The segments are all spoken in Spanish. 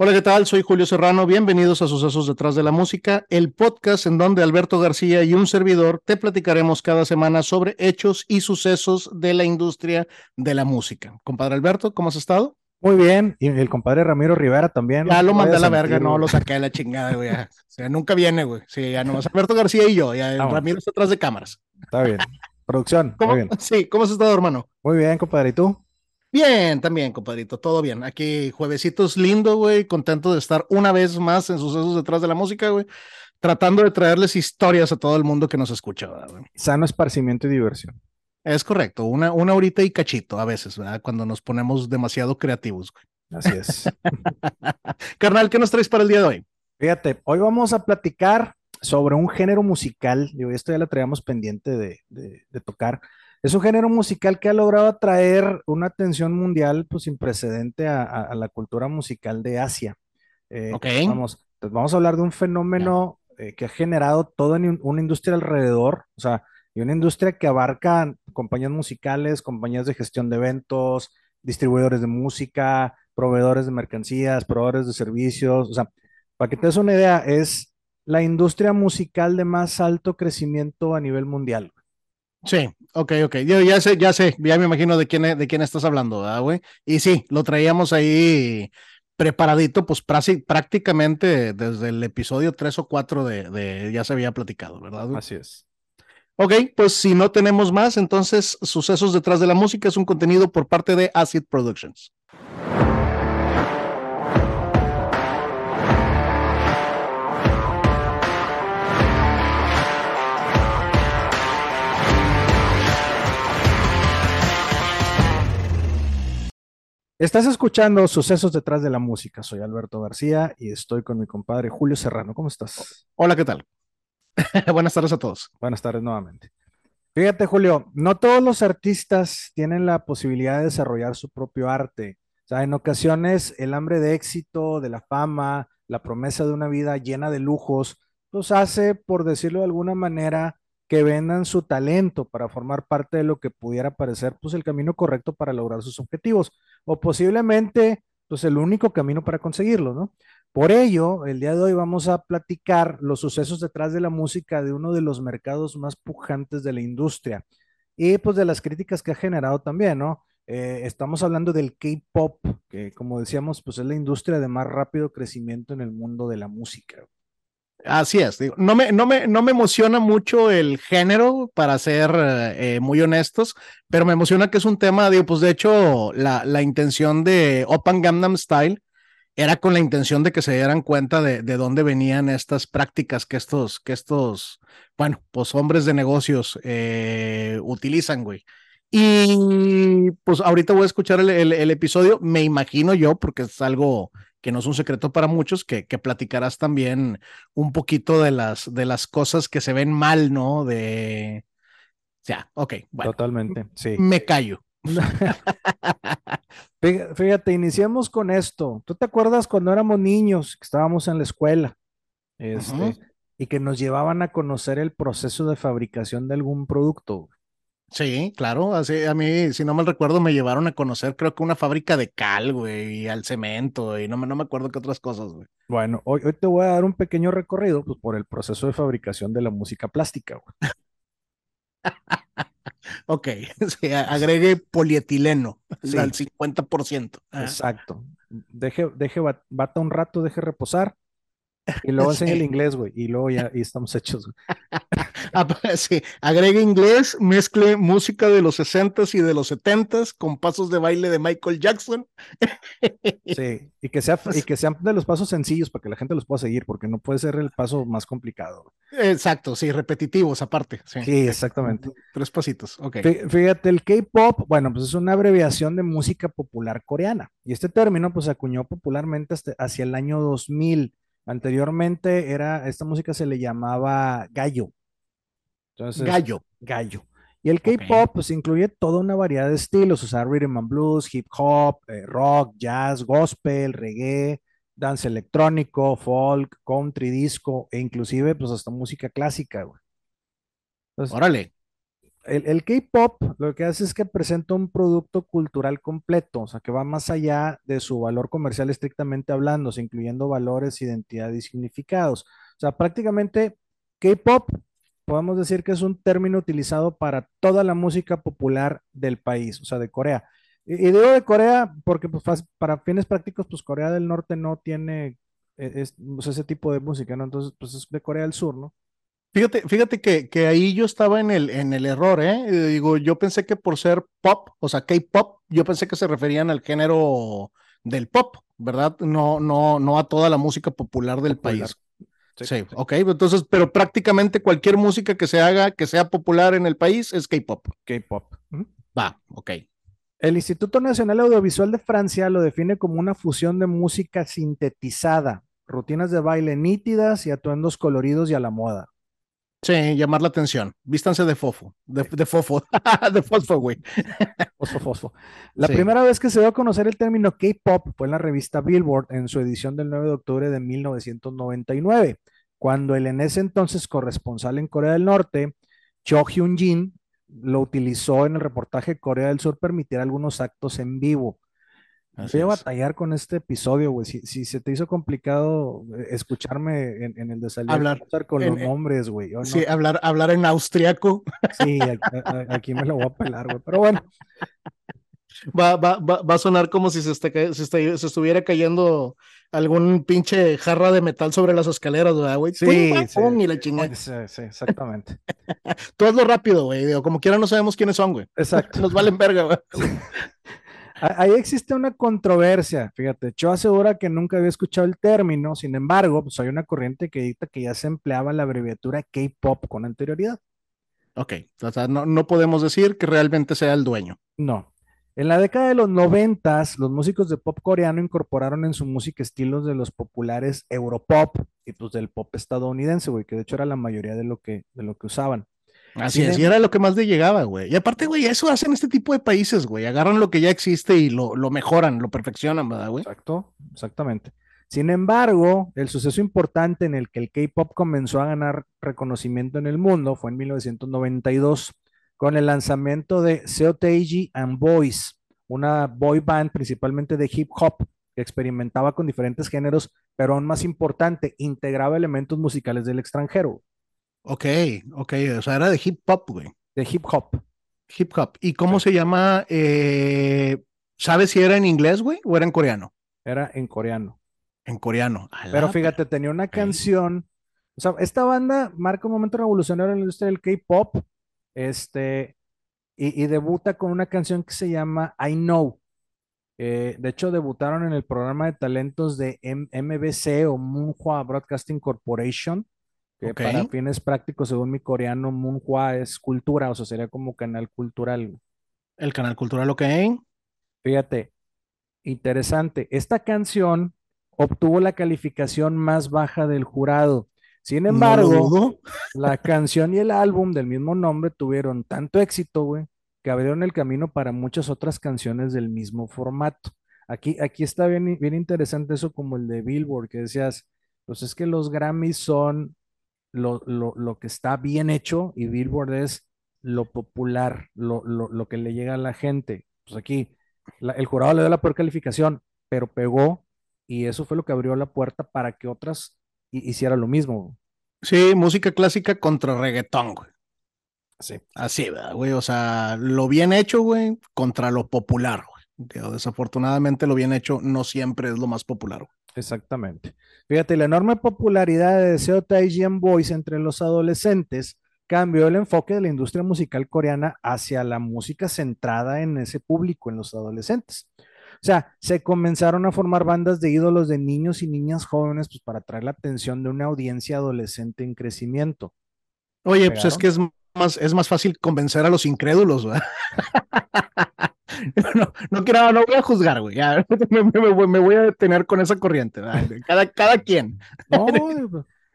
Hola, ¿qué tal? Soy Julio Serrano. Bienvenidos a Sucesos Detrás de la Música, el podcast en donde Alberto García y un servidor te platicaremos cada semana sobre hechos y sucesos de la industria de la música. Compadre Alberto, ¿cómo has estado? Muy bien, y el compadre Ramiro Rivera también. Ya lo mandé a la verga, no lo saqué a la chingada, güey. O sea, nunca viene, güey. Sí, ya nomás Alberto García y yo, ya Ramiro está atrás de cámaras. Está bien. Producción, ¿Cómo? muy bien. Sí, ¿cómo has estado, hermano? Muy bien, compadre, ¿y tú? Bien, también, compadrito, todo bien. Aquí juevesitos lindo, güey, contento de estar una vez más en Sucesos Detrás de la Música, güey, tratando de traerles historias a todo el mundo que nos escucha, güey. Sano esparcimiento y diversión. Es correcto, una, una horita y cachito a veces, ¿verdad? Cuando nos ponemos demasiado creativos, güey. Así es. Carnal, ¿qué nos traes para el día de hoy? Fíjate, hoy vamos a platicar sobre un género musical, digo, esto ya lo traíamos pendiente de, de, de tocar, es un género musical que ha logrado atraer una atención mundial pues sin precedente a, a, a la cultura musical de Asia. Eh, Ok. Vamos, pues, vamos a hablar de un fenómeno eh, que ha generado toda un- una industria alrededor, o sea, y una industria que abarca compañías musicales, compañías de gestión de eventos, distribuidores de música, proveedores de mercancías, proveedores de servicios, o sea, para que te des una idea, es la industria musical de más alto crecimiento a nivel mundial. Sí, ok, ok. Yo ya sé, ya sé, ya me imagino de quién, de quién estás hablando, ¿verdad, güey? Y sí, lo traíamos ahí preparadito, pues prácticamente desde el episodio 3 o 4 de, de ya se había platicado, ¿verdad? güey? Así es. Ok, pues si no tenemos más, entonces Sucesos detrás de la música es un contenido por parte de Acid Productions. Estás escuchando Sucesos detrás de la música. Soy Alberto García y estoy con mi compadre Julio Serrano. ¿Cómo estás? Hola, ¿qué tal? Buenas tardes a todos. Buenas tardes nuevamente. Fíjate, Julio, no todos los artistas tienen la posibilidad de desarrollar su propio arte. O sea, en ocasiones el hambre de éxito, de la fama, la promesa de una vida llena de lujos, los hace, por decirlo de alguna manera, que vendan su talento para formar parte de lo que pudiera parecer, pues, el camino correcto para lograr sus objetivos, o posiblemente, pues, el único camino para conseguirlo, ¿no? Por ello, el día de hoy vamos a platicar los sucesos detrás de la música de uno de los mercados más pujantes de la industria y pues de las críticas que ha generado también, ¿no? Eh, estamos hablando del K-pop, que como decíamos, pues es la industria de más rápido crecimiento en el mundo de la música. Así es, digo, no me, no me, no me emociona mucho el género, para ser eh, muy honestos, pero me emociona que es un tema, digo, pues de hecho, la, la intención de Open Gangnam Style era con la intención de que se dieran cuenta de, de dónde venían estas prácticas que estos, que estos, bueno, pues hombres de negocios eh, utilizan, güey. Y pues ahorita voy a escuchar el, el episodio, me imagino yo, porque es algo que no es un secreto para muchos, que, que platicarás también un poquito de las, de las cosas que se ven mal, ¿no? De... Ya, ok, bueno, Totalmente, sí. me callo. Fí- Fíjate, iniciamos con esto. ¿Tú te acuerdas cuando éramos niños, que estábamos en la escuela, este, y que nos llevaban a conocer el proceso de fabricación de algún producto? Sí, claro, así a mí, si no mal recuerdo, me llevaron a conocer, creo que una fábrica de cal, güey, y al cemento, y no me, no me acuerdo qué otras cosas, güey. Bueno, hoy, hoy te voy a dar un pequeño recorrido pues, por el proceso de fabricación de la música plástica. güey. Ok, sí, agregue polietileno Sí. al 50%. Ah, Exacto. Deje, deje, bat- bata un rato, deje reposar. Y luego enseña el inglés, güey. Y luego ya y estamos hechos. güey. Sí, agregue inglés, mezcle música de los 60s y de los 70s con pasos de baile de Michael Jackson. Sí. Y que, sea, y que sean de los pasos sencillos para que la gente los pueda seguir, porque no puede ser el paso más complicado. Exacto, sí, repetitivos aparte. Sí, Sí, exactamente. Tres pasitos, ok. Fí- Fíjate, el K-pop, bueno, pues es una abreviación de música popular coreana. Y este término, pues, se acuñó popularmente hasta- hacia el año 2000. Anteriormente era, esta música se le llamaba gallo. Entonces, Gallo. gallo. Y el. K-pop, pues, incluye toda una variedad de estilos, o sea, rhythm and blues, hip hop, eh, rock, jazz, gospel, reggae, dance electrónico, folk, country, disco, e inclusive, pues, hasta música clásica, güey. Entonces, Órale. el, el K-pop lo que hace es que presenta un producto cultural completo, o sea, que va más allá de su valor comercial estrictamente hablando, o sea, incluyendo valores, identidad y significados. O sea, prácticamente K-pop podemos decir que es un término utilizado para toda la música popular del país, o sea, de Corea. Y, y digo de Corea porque pues, para fines prácticos, pues Corea del Norte no tiene es- o sea, ese tipo de música, ¿no? Entonces, pues es de Corea del Sur, ¿no? Fíjate, fíjate que, que ahí yo estaba en el, en el error, ¿eh? Eh, Digo, yo pensé que por ser pop, o sea, K-pop, yo pensé que se referían al género del pop, ¿verdad? No, no, no a toda la música popular del Popular. país. Sí, ok, entonces, pero prácticamente cualquier música que se haga, que sea popular en el país, es K-pop. K-pop. Va, ok. El Instituto Nacional Audiovisual de Francia lo define como una fusión de música sintetizada, rutinas de baile nítidas y atuendos coloridos y a la moda. Sí, llamar la atención. Vístanse de fofo, de, de fofo, de fosfo, güey. Fosfo, fosfo. La Sí. primera vez que se dio a conocer el término K-pop fue en la revista Billboard en su edición del 9 de octubre de 1999, cuando el en ese entonces corresponsal en Corea del Norte, Cho Hyun-jin, lo utilizó en el reportaje Corea del Sur permitir algunos actos en vivo. Así Voy a es. batallar con este episodio, güey. Si, si se te hizo complicado eh, escucharme en, en el de salir Hablar. con En- los en- nombres, güey. no- Sí, hablar, hablar en austriaco. sí, aquí me lo voy a pelar, güey. Pero bueno, Va, va, va, va a sonar como si se, está se, está- se estuviera cayendo algún pinche jarra de metal sobre las escaleras, ¿verdad, güey? sí, sí, y la chingada. sí, sí, exactamente. Todo es lo rápido, güey. Como quiera no sabemos quiénes son, güey. Exacto. Nos valen verga, güey. Ahí existe una controversia, fíjate, Cho asegura que nunca había escuchado el término, sin embargo, pues hay una corriente que dicta que ya se empleaba la abreviatura K-pop con anterioridad. Ok, o sea, no, no podemos decir que realmente sea el dueño. No. En la década de los noventas, los músicos de pop coreano incorporaron en su música estilos de los populares Europop y pues del pop estadounidense, güey, que de hecho era la mayoría de lo que, de lo que usaban. Así es, y era lo que más le llegaba, güey. Y aparte, güey, eso hacen este tipo de países, güey. Agarran lo que ya existe y lo, lo mejoran, lo perfeccionan, ¿verdad, güey? Exacto, exactamente. Sin embargo, el suceso importante en el que el K-pop comenzó a ganar reconocimiento en el mundo fue en 1992 con el lanzamiento de Seo Taiji and Boys, una boy band principalmente de hip hop que experimentaba con diferentes géneros, pero aún más importante, integraba elementos musicales del extranjero, Ok, ok, o sea, era de hip hop, güey. de hip hop. Hip hop. ¿Y cómo se llama? Eh, ¿sabes si era en inglés, güey, o era en coreano? Era en coreano. En coreano. Pero fíjate, tenía una canción, o sea, esta banda marca un momento revolucionario en la industria del K-pop, este, y, y debuta con una canción que se llama I Know. Eh, de hecho, debutaron en el programa de talentos de M- MBC o Moonhua Broadcasting Corporation, que para fines prácticos, según mi coreano, Moonhua es cultura, o sea, sería como canal cultural. El canal cultural, ok. Fíjate, interesante. Esta canción obtuvo la calificación más baja del jurado. Sin embargo, la canción y el álbum del mismo nombre tuvieron tanto éxito, güey, que abrieron el camino para muchas otras canciones del mismo formato. Aquí, aquí está bien, bien interesante eso como el de Billboard, que decías, pues es que los Grammys son lo, lo, lo que está bien hecho y Billboard es lo popular, lo, lo, lo que le llega a la gente. Pues aquí la- el jurado le dio la peor calificación, pero pegó y eso fue lo que abrió la puerta para que otras hi- hicieran lo mismo. Sí, música clásica contra reggaetón, güey. Sí. Así, ¿verdad, güey? O sea, lo bien hecho, güey, contra lo popular, güey. Desafortunadamente lo bien hecho no siempre es lo más popular, güey. Exactamente. Fíjate, la enorme popularidad de Seo Taiji and Boys entre los adolescentes cambió el enfoque de la industria musical coreana hacia la música centrada en ese público, en los adolescentes. O sea, se comenzaron a formar bandas de ídolos de niños y niñas jóvenes pues, para atraer la atención de una audiencia adolescente en crecimiento. Oye, pues es que es más, es más fácil convencer a los incrédulos. No, no quiero, no voy a juzgar, güey. ya, me, me voy- me voy a detener con esa corriente. Cada, cada quien. No,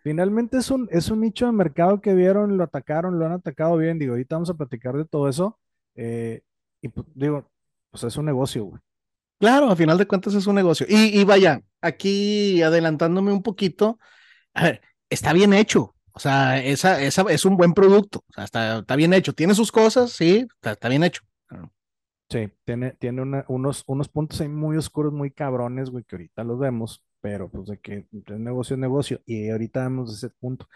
finalmente es un, es un nicho de mercado que vieron, lo atacaron, lo han atacado bien. Digo, ahorita vamos a platicar de todo eso. eh, y pues, digo, pues es un negocio, güey. Claro, a final de cuentas es un negocio. Y, y vaya, aquí adelantándome un poquito, a ver, está bien hecho. O sea, esa, esa es un buen producto. O sea, está, está bien hecho. Tiene sus cosas, sí, está, está bien hecho. Sí, tiene, tiene una- unos, unos puntos ahí muy oscuros, muy cabrones, güey, que ahorita los vemos, pero pues de que es negocio es negocio, y ahorita vemos ese punto.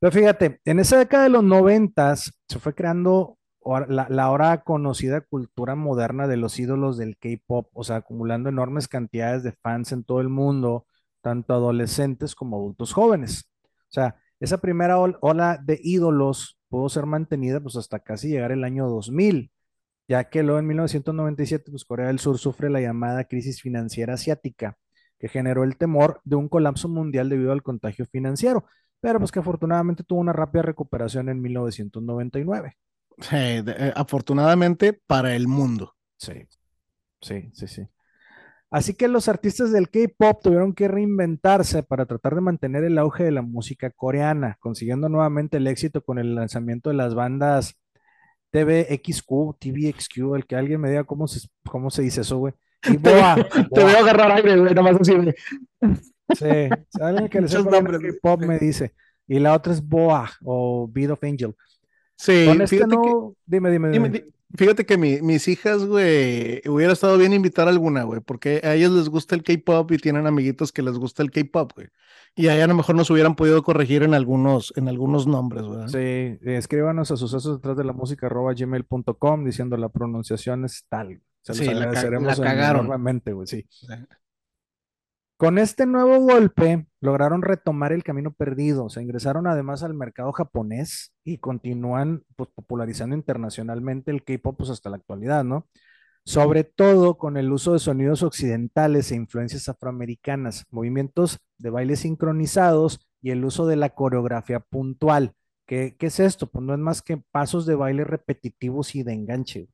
Pero fíjate, en esa década de los noventas se fue creando la, la ahora conocida cultura moderna de los ídolos del K-pop, o sea, acumulando enormes cantidades de fans en todo el mundo, tanto adolescentes como adultos jóvenes. O sea, esa primera ol- ola de ídolos pudo ser mantenida pues hasta casi llegar el año 2000 ya que luego en 1997, pues Corea del Sur sufre la llamada crisis financiera asiática, que generó el temor de un colapso mundial debido al contagio financiero, pero pues que afortunadamente tuvo una rápida recuperación en 1999. Sí, de- eh, afortunadamente para el mundo. Sí, sí, sí, sí. Así que los artistas del K-pop tuvieron que reinventarse para tratar de mantener el auge de la música coreana, consiguiendo nuevamente el éxito con el lanzamiento de las bandas TVXQ, TVXQ, el que alguien me diga cómo se, cómo se dice eso, güey. Y Boa, Te Boa. veo agarrar aire, güey, nada más así. güey. Sí, alguien que le sepa. K-pop me dice. Y la otra es Boa o Beat of Angel. Sí, Con este fíjate que, dime, dime, dime, dime. di- fíjate que mi- mis hijas, güey, hubiera estado bien invitar alguna, güey, porque a ellas les gusta el K-pop y tienen amiguitos que les gusta el K-pop, güey. Y ahí a lo mejor nos hubieran podido corregir en algunos, en algunos nombres, güey. Sí, escríbanos a sucesos detrás de la música arroba gmail.com diciendo la pronunciación es tal. Se los Sí, la ca- la cagaron. güey, sí. Con este nuevo golpe lograron retomar el camino perdido, se ingresaron además al mercado japonés y continúan pues, popularizando internacionalmente el K-pop pues, hasta la actualidad, ¿no? Sobre todo con el uso de sonidos occidentales e influencias afroamericanas, movimientos de baile sincronizados y el uso de la coreografía puntual. ¿Qué, qué es esto? Pues no es más que pasos de baile repetitivos y de enganche.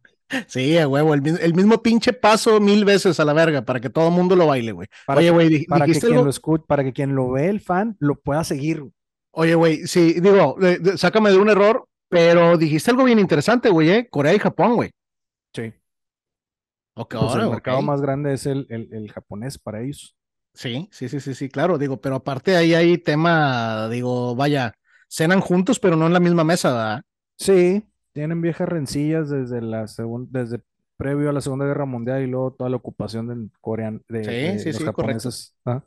Sí, a huevo, el, mi- el mismo pinche paso mil veces a la verga para que todo el mundo lo baile, güey. Para Oye, güey, Para que dijiste quien algo. lo escuche, para que quien lo ve, el fan, lo pueda seguir. Oye, güey, sí, digo, eh, sácame de un error, pero dijiste algo bien interesante, güey, ¿eh? Corea y Japón, güey. Sí. Ok, Pues el ahora, mercado ok. más grande es el, el- el japonés para ellos. Sí, sí, sí, sí, sí, claro, digo, pero aparte ahí hay tema, digo, vaya, cenan juntos, pero no en la misma mesa, ¿verdad? Sí, tienen viejas rencillas desde la desde previo a la Segunda Guerra Mundial y luego toda la ocupación de Corea, de, Sí, de sí, los sí, japoneses. ¿ah?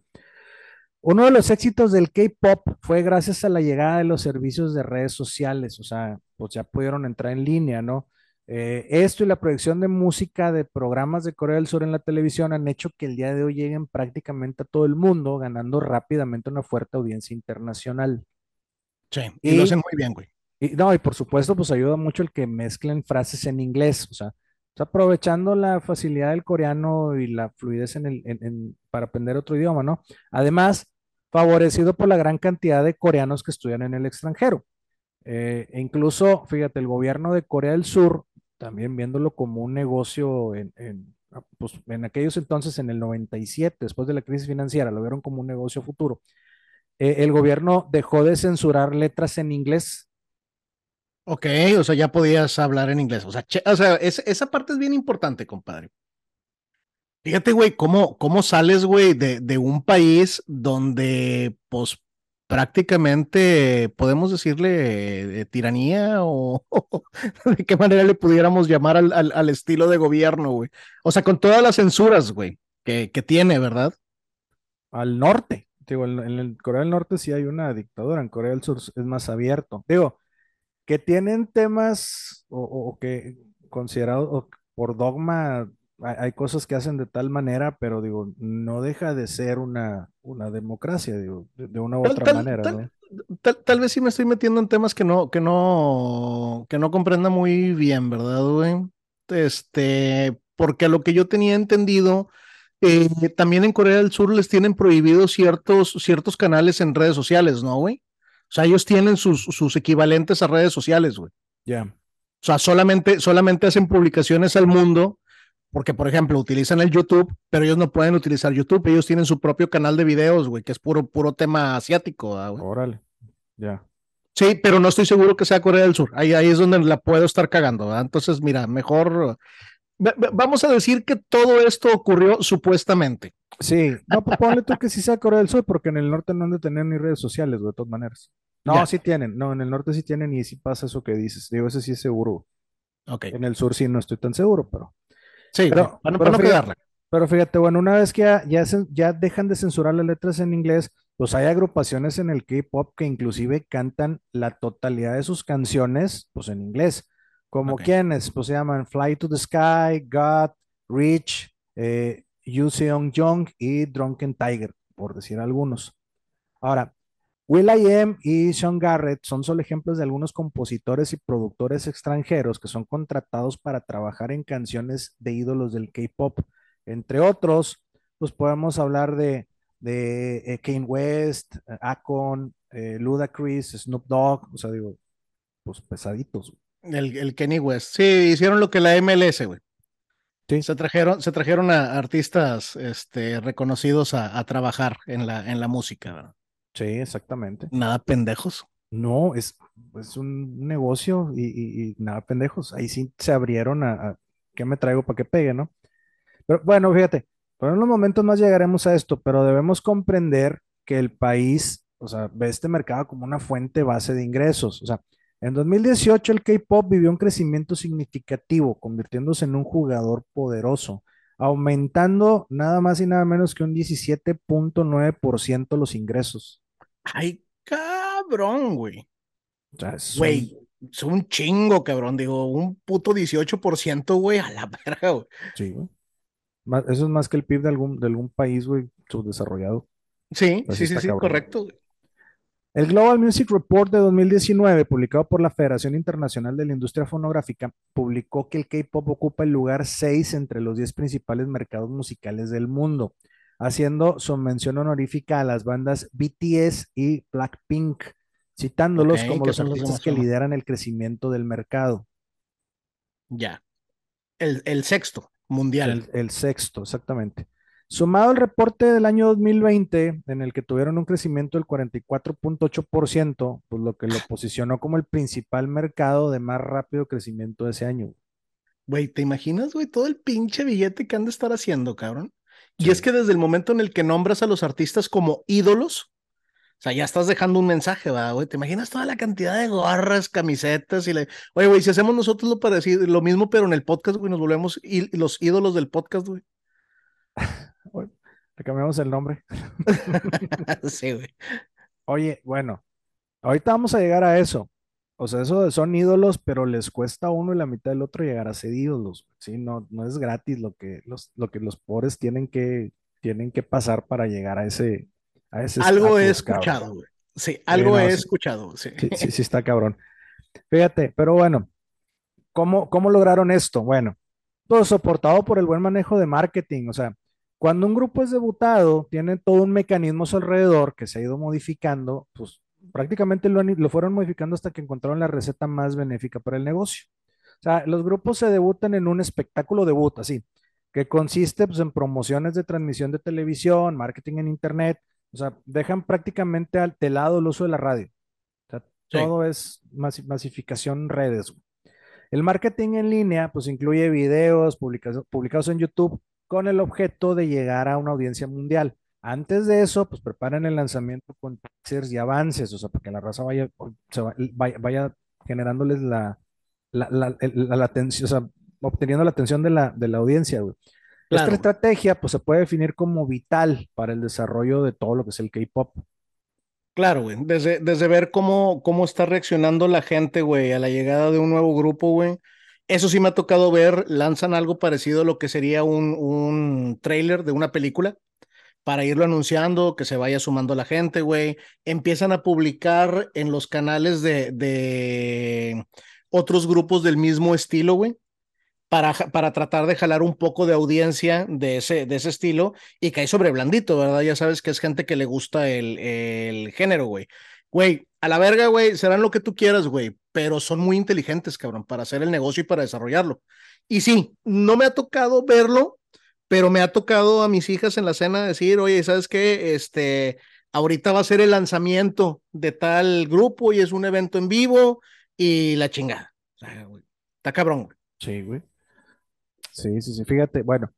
Uno de los éxitos del K-pop fue gracias a la llegada de los servicios de redes sociales, o sea, pues ya pudieron entrar en línea, ¿no? Eh, esto y la proyección de música de programas de Corea del Sur en la televisión han hecho que el día de hoy lleguen prácticamente a todo el mundo, ganando rápidamente una fuerte audiencia internacional. Sí, y lo hacen muy bien, güey. Y no, y por supuesto, pues ayuda mucho el que mezclen frases en inglés, o sea, aprovechando la facilidad del coreano y la fluidez en el, para aprender otro idioma, ¿no? Además, favorecido por la gran cantidad de coreanos que estudian en el extranjero. Eh, e incluso, fíjate, el gobierno de Corea del Sur, también viéndolo como un negocio en, pues, en aquellos entonces, en el 97, después de la crisis financiera, lo vieron como un negocio futuro. Eh, el gobierno dejó de censurar letras en inglés Ok, o sea, ya podías hablar en inglés. O sea, o sea, es- esa parte es bien importante, compadre. Fíjate, güey, cómo, cómo sales, güey, de, de un país donde, pues, prácticamente podemos decirle tiranía o de qué manera le pudiéramos llamar al, al, al estilo de gobierno, güey. O sea, con todas las censuras, güey, que, que tiene, ¿verdad? al norte. Digo, en, en Corea del Norte sí hay una dictadura, en Corea del Sur es más abierto. Digo, que tienen temas o, que considerados por dogma, hay, cosas que hacen de tal manera, pero digo, no deja de ser una, una democracia, digo, de, de una u Tal, otra tal, manera, tal, ¿no? tal, tal vez sí me estoy metiendo en temas que no, que no, que no comprenda muy bien, ¿verdad, güey? Este, porque a lo que yo tenía entendido, eh, también en Corea del Sur les tienen prohibidos ciertos, ciertos canales en redes sociales, ¿no, güey? O sea, ellos tienen sus, sus equivalentes a redes sociales, güey. Ya, O sea, solamente, solamente hacen publicaciones al mundo, porque, por ejemplo, utilizan el YouTube, pero ellos no pueden utilizar YouTube. Ellos tienen su propio canal de videos, güey, que es puro, puro tema asiático, ¿verdad, güey? órale, ya. Sí, pero no estoy seguro que sea Corea del Sur. Ahí, ahí es donde la puedo estar cagando, ¿verdad? Entonces, mira, mejor vamos a decir que todo esto ocurrió supuestamente. Sí, no, pues ponle tú que sí sea Corea del Sur, porque en el norte no han de tener ni redes sociales, güey, de todas maneras. No, Ya, sí tienen, no, en el norte sí tienen y sí pasa eso que dices. Digo, ese sí es seguro. ok. En el sur sí no estoy tan seguro, pero, Sí, pero, para no, pero para no fíjate, pero fíjate, bueno, una vez que ya, ya, cen- ya dejan de censurar las letras en inglés, pues hay agrupaciones en el K-pop que inclusive cantan la totalidad de sus canciones, pues en inglés. Como Ok. quienes, pues se llaman Fly to the Sky, God, Rich, eh, Yoo Seong Jung y Drunken Tiger, por decir algunos. Ahora, will.i.am y Sean Garrett son solo ejemplos de algunos compositores y productores extranjeros que son contratados para trabajar en canciones de ídolos del K-pop. Entre otros, pues podemos hablar de, de eh, Kanye West, eh, Akon, eh, Ludacris, Snoop Dogg, o sea, digo, pues pesaditos. El, el Kenny West. Sí, hicieron lo que la MLS, güey. Sí, Se trajeron, se trajeron a artistas este, reconocidos a, a trabajar en la, en la música. ¿verdad? sí, exactamente. Nada pendejos. No, es, es un negocio y, y- y nada, pendejos. Ahí sí se abrieron a, a qué me traigo para que pegue, ¿no? Pero bueno, fíjate, pero en unos momentos más llegaremos a esto, pero debemos comprender que el país, o sea, ve este mercado como una fuente base de ingresos. O sea, en 2018 el K-pop vivió un crecimiento significativo, convirtiéndose en un jugador poderoso, aumentando nada más y nada menos que un 17.9% los ingresos. Ay, cabrón, güey. O sea, es un- Güey, es un chingo, cabrón. Digo, un puto 18%, güey, a la verga, güey. sí, güey. Eso es más que el PIB de algún, de algún país, güey, subdesarrollado. Sí, Así sí, sí, sí, correcto. güey. El Global Music Report de 2019, publicado por la Federación Internacional de la Industria Fonográfica, publicó que el K-pop ocupa el lugar 6 entre los 10 principales mercados musicales del mundo, haciendo su mención honorífica a las bandas BTS y Blackpink, citándolos como ¿qué los artistas que lideran el crecimiento del mercado. Ya. El, el sexto mundial. El, el sexto, exactamente. Sumado al reporte del año 2020, en el que tuvieron un crecimiento del 44.8%, pues lo que lo posicionó como el principal mercado de más rápido crecimiento de ese año. Güey, ¿te imaginas, güey, todo el pinche billete que han de estar haciendo, cabrón? Y es que desde el momento en el que nombras a los artistas como ídolos, o sea, ya estás dejando un mensaje, ¿verdad, güey? ¿Te imaginas toda la cantidad de gorras, camisetas y le... Oye, güey, si hacemos nosotros lo parecido, lo mismo, pero en el podcast, güey, nos volvemos los ídolos del podcast, güey. Le cambiamos el nombre. Sí, güey. Oye, bueno, ahorita vamos a llegar a eso. O sea, eso son ídolos, pero les cuesta a uno y la mitad del otro llegar a ser ídolos. Sí, no, no es gratis lo que los, lo que los pobres tienen que, tienen que pasar para llegar a ese, a ese Algo he escuchado, güey. Sí, algo no, he sí. escuchado, sí. Sí, sí, sí está cabrón. Fíjate, pero bueno, ¿cómo, cómo lograron esto? Bueno, todo soportado por el buen manejo de marketing. O sea, cuando un grupo es debutado, tiene todo un mecanismo a su alrededor que se ha ido modificando, pues prácticamente lo, han- lo fueron modificando hasta que encontraron la receta más benéfica para el negocio. O sea, los grupos se debutan en un espectáculo debut, así, que consiste pues, en promociones de transmisión de televisión, marketing en internet. O sea, dejan prácticamente al de lado el uso de la radio. O sea, Sí. todo es masi- masificación en redes. El marketing en línea, pues incluye videos publicados, publicados en YouTube con el objeto de llegar a una audiencia mundial. Antes de eso, pues preparan el lanzamiento con teasers y avances, o sea, para que la raza vaya, se va- vaya, vaya generándoles la, la, la- la- la atención, o sea, obteniendo la atención de la, de la audiencia, güey. Esta estrategia, pues se puede definir como vital para el desarrollo de todo lo que es el K-pop. Claro, güey. Desde, desde ver cómo, cómo está reaccionando la gente, güey, a la llegada de un nuevo grupo, güey. Eso sí me ha tocado ver, lanzan algo parecido a lo que sería un, un tráiler de una película para irlo anunciando, que se vaya sumando la gente, güey. Empiezan a publicar en los canales de, de otros grupos del mismo estilo, güey. Para, para tratar de jalar un poco de audiencia de ese, de ese estilo y cae sobre blandito, ¿verdad? Ya sabes que es gente que le gusta el, el género, güey. Güey, a la verga, güey, serán lo que tú quieras, güey, pero son muy inteligentes, cabrón, para hacer el negocio y para desarrollarlo. Y sí, no me ha tocado verlo, pero me ha tocado a mis hijas en la cena decir, oye, ¿sabes qué? Este, ahorita va a ser el lanzamiento de tal grupo y es un evento en vivo y la chingada. O sea, güey, está cabrón, güey. Sí, güey. Sí, sí, sí. Fíjate, bueno,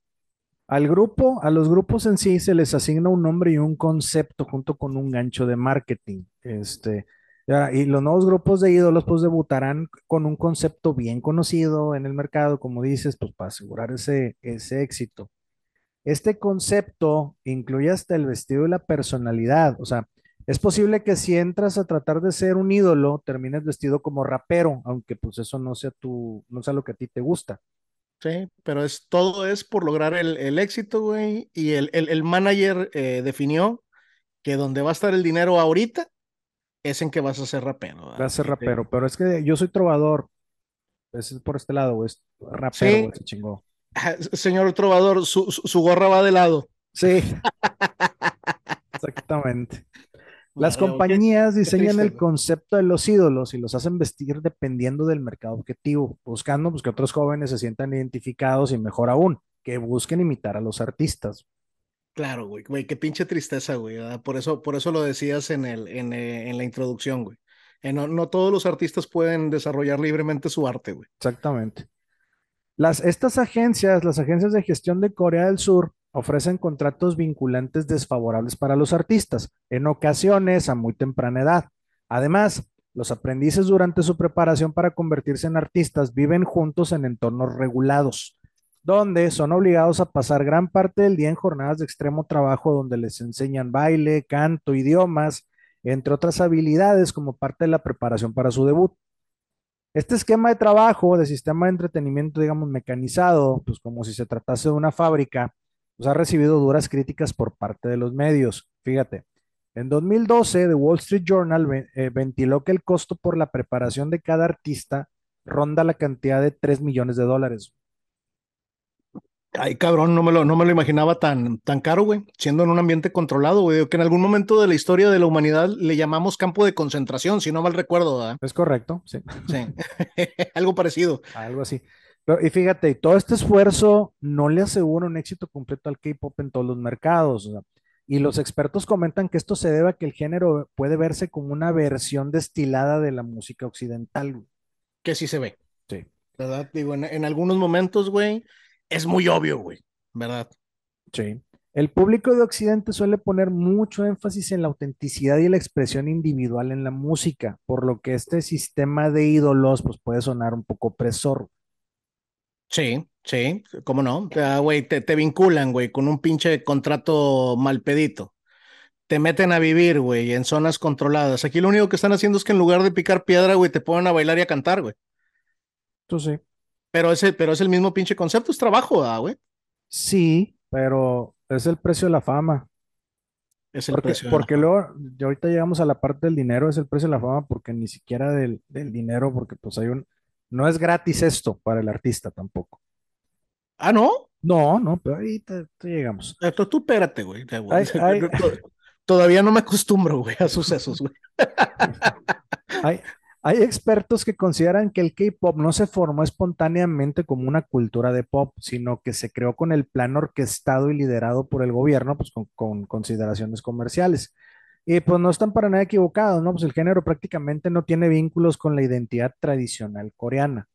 al grupo, a los grupos en sí se les asigna un nombre y un concepto junto con un gancho de marketing. Este, y los nuevos grupos de ídolos pues debutarán con un concepto bien conocido en el mercado, como dices, pues para asegurar ese, ese éxito. Este concepto incluye hasta el vestido y la personalidad. O sea, es posible que si entras a tratar de ser un ídolo, termines vestido como rapero, aunque pues eso no sea tu, no sea lo que a ti te gusta. Sí, pero es, todo es por lograr el, éxito, güey. Y el, el, manager eh, definió que donde va a estar el dinero ahorita es en que vas a ser rapero. Vas a ser rapero, pero es que yo soy trovador. Es por este lado, güey. Rapero, se chingó. Señor trovador, su, su, gorra va de lado. Sí. Exactamente. Las compañías diseñan el concepto de los ídolos y los hacen vestir dependiendo del mercado objetivo, buscando pues, que otros jóvenes se sientan identificados y mejor aún, que busquen imitar a los artistas. Claro, güey, güey, qué pinche tristeza, güey. Por eso, por eso lo decías en, el, en, eh, en la introducción, güey. Eh, no, no, todos los artistas pueden desarrollar libremente su arte, güey. Exactamente. Las, estas agencias, las agencias de gestión de Corea del Sur, ofrecen contratos vinculantes desfavorables para los artistas, en ocasiones a muy temprana edad. Además, los aprendices durante su preparación para convertirse en artistas viven juntos en entornos regulados, donde son obligados a pasar gran parte del día en jornadas de extremo trabajo donde les enseñan baile, canto, idiomas, entre otras habilidades como parte de la preparación para su debut. Este esquema de trabajo, de sistema de entretenimiento, digamos, mecanizado, pues como si se tratase de una fábrica, pues ha recibido duras críticas por parte de los medios. Fíjate, en 2012, The Wall Street Journal eh, ventiló que el costo por la preparación de cada artista ronda la cantidad de 3 millones de dólares. Ay, cabrón, no me lo, no me lo imaginaba tan, tan caro, güey, siendo en un ambiente controlado, güey, que en algún momento de la historia de la humanidad le llamamos campo de concentración, si no mal recuerdo, ¿verdad? Es correcto, sí. Sí, algo parecido. Algo así y fíjate, todo este esfuerzo no le asegura un éxito completo al K-pop en todos los mercados. y los expertos comentan que esto se debe a que el género puede verse como una versión destilada de la música occidental. Que sí se ve. Sí. ¿Verdad? Digo, en, en algunos momentos, güey, es muy obvio, güey. ¿Verdad? Sí. El público de Occidente suele poner mucho énfasis en la autenticidad y la expresión individual en la música, por lo que este sistema de ídolos pues, puede sonar un poco opresor. Sí, sí, cómo no. güey, te, te, vinculan, güey, con un pinche contrato mal pedito. Te meten a vivir, güey, en zonas controladas. Aquí lo único que están haciendo es que en lugar de picar piedra, güey, te ponen a bailar y a cantar, güey. Tú sí. Pero, ese, pero es el mismo pinche concepto, es trabajo, güey? Sí, pero es el precio de la fama. Es el porque, precio. porque luego, ya ahorita llegamos a la parte del dinero, es el precio de la fama, porque ni siquiera del, del dinero, porque pues hay un, no es gratis esto para el artista tampoco. Ah, ¿no? No, no, pero ahí te, llegamos. Esto, tú espérate, güey. Todavía no me acostumbro, güey, a sucesos, güey. hay, hay expertos que consideran que el K-pop no se formó espontáneamente como una cultura de pop, sino que se creó con el plan orquestado y liderado por el gobierno, pues con, con consideraciones comerciales. Y pues no están para nada equivocados, ¿no? Pues el género prácticamente no tiene vínculos con la identidad tradicional coreana.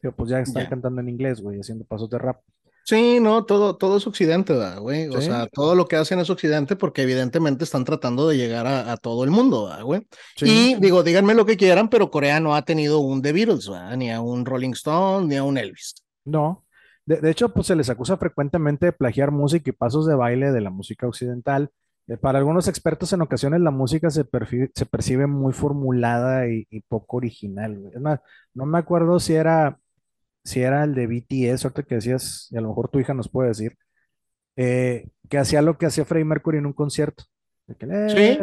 Pero pues ya están cantando en inglés, güey, haciendo pasos de rap. Sí, no, todo, todo es occidente, güey. O sea, todo lo que hacen es occidente porque evidentemente están tratando de llegar a, todo el mundo, güey. Y digo, díganme lo que quieran, pero Corea no ha tenido un The Beatles, ¿verdad? Ni a un Rolling Stone, ni a un Elvis. No. De, de hecho, pues se les acusa frecuentemente de plagiar música y pasos de baile de la música occidental eh, para algunos expertos en ocasiones la música se, se percibe muy formulada y, poco original. Es más, no me acuerdo si era, si era el de BTS, ahorita que decías, y a lo mejor tu hija nos puede decir, eh, que hacía lo que hacía Freddie Mercury en un concierto. ¿Sí?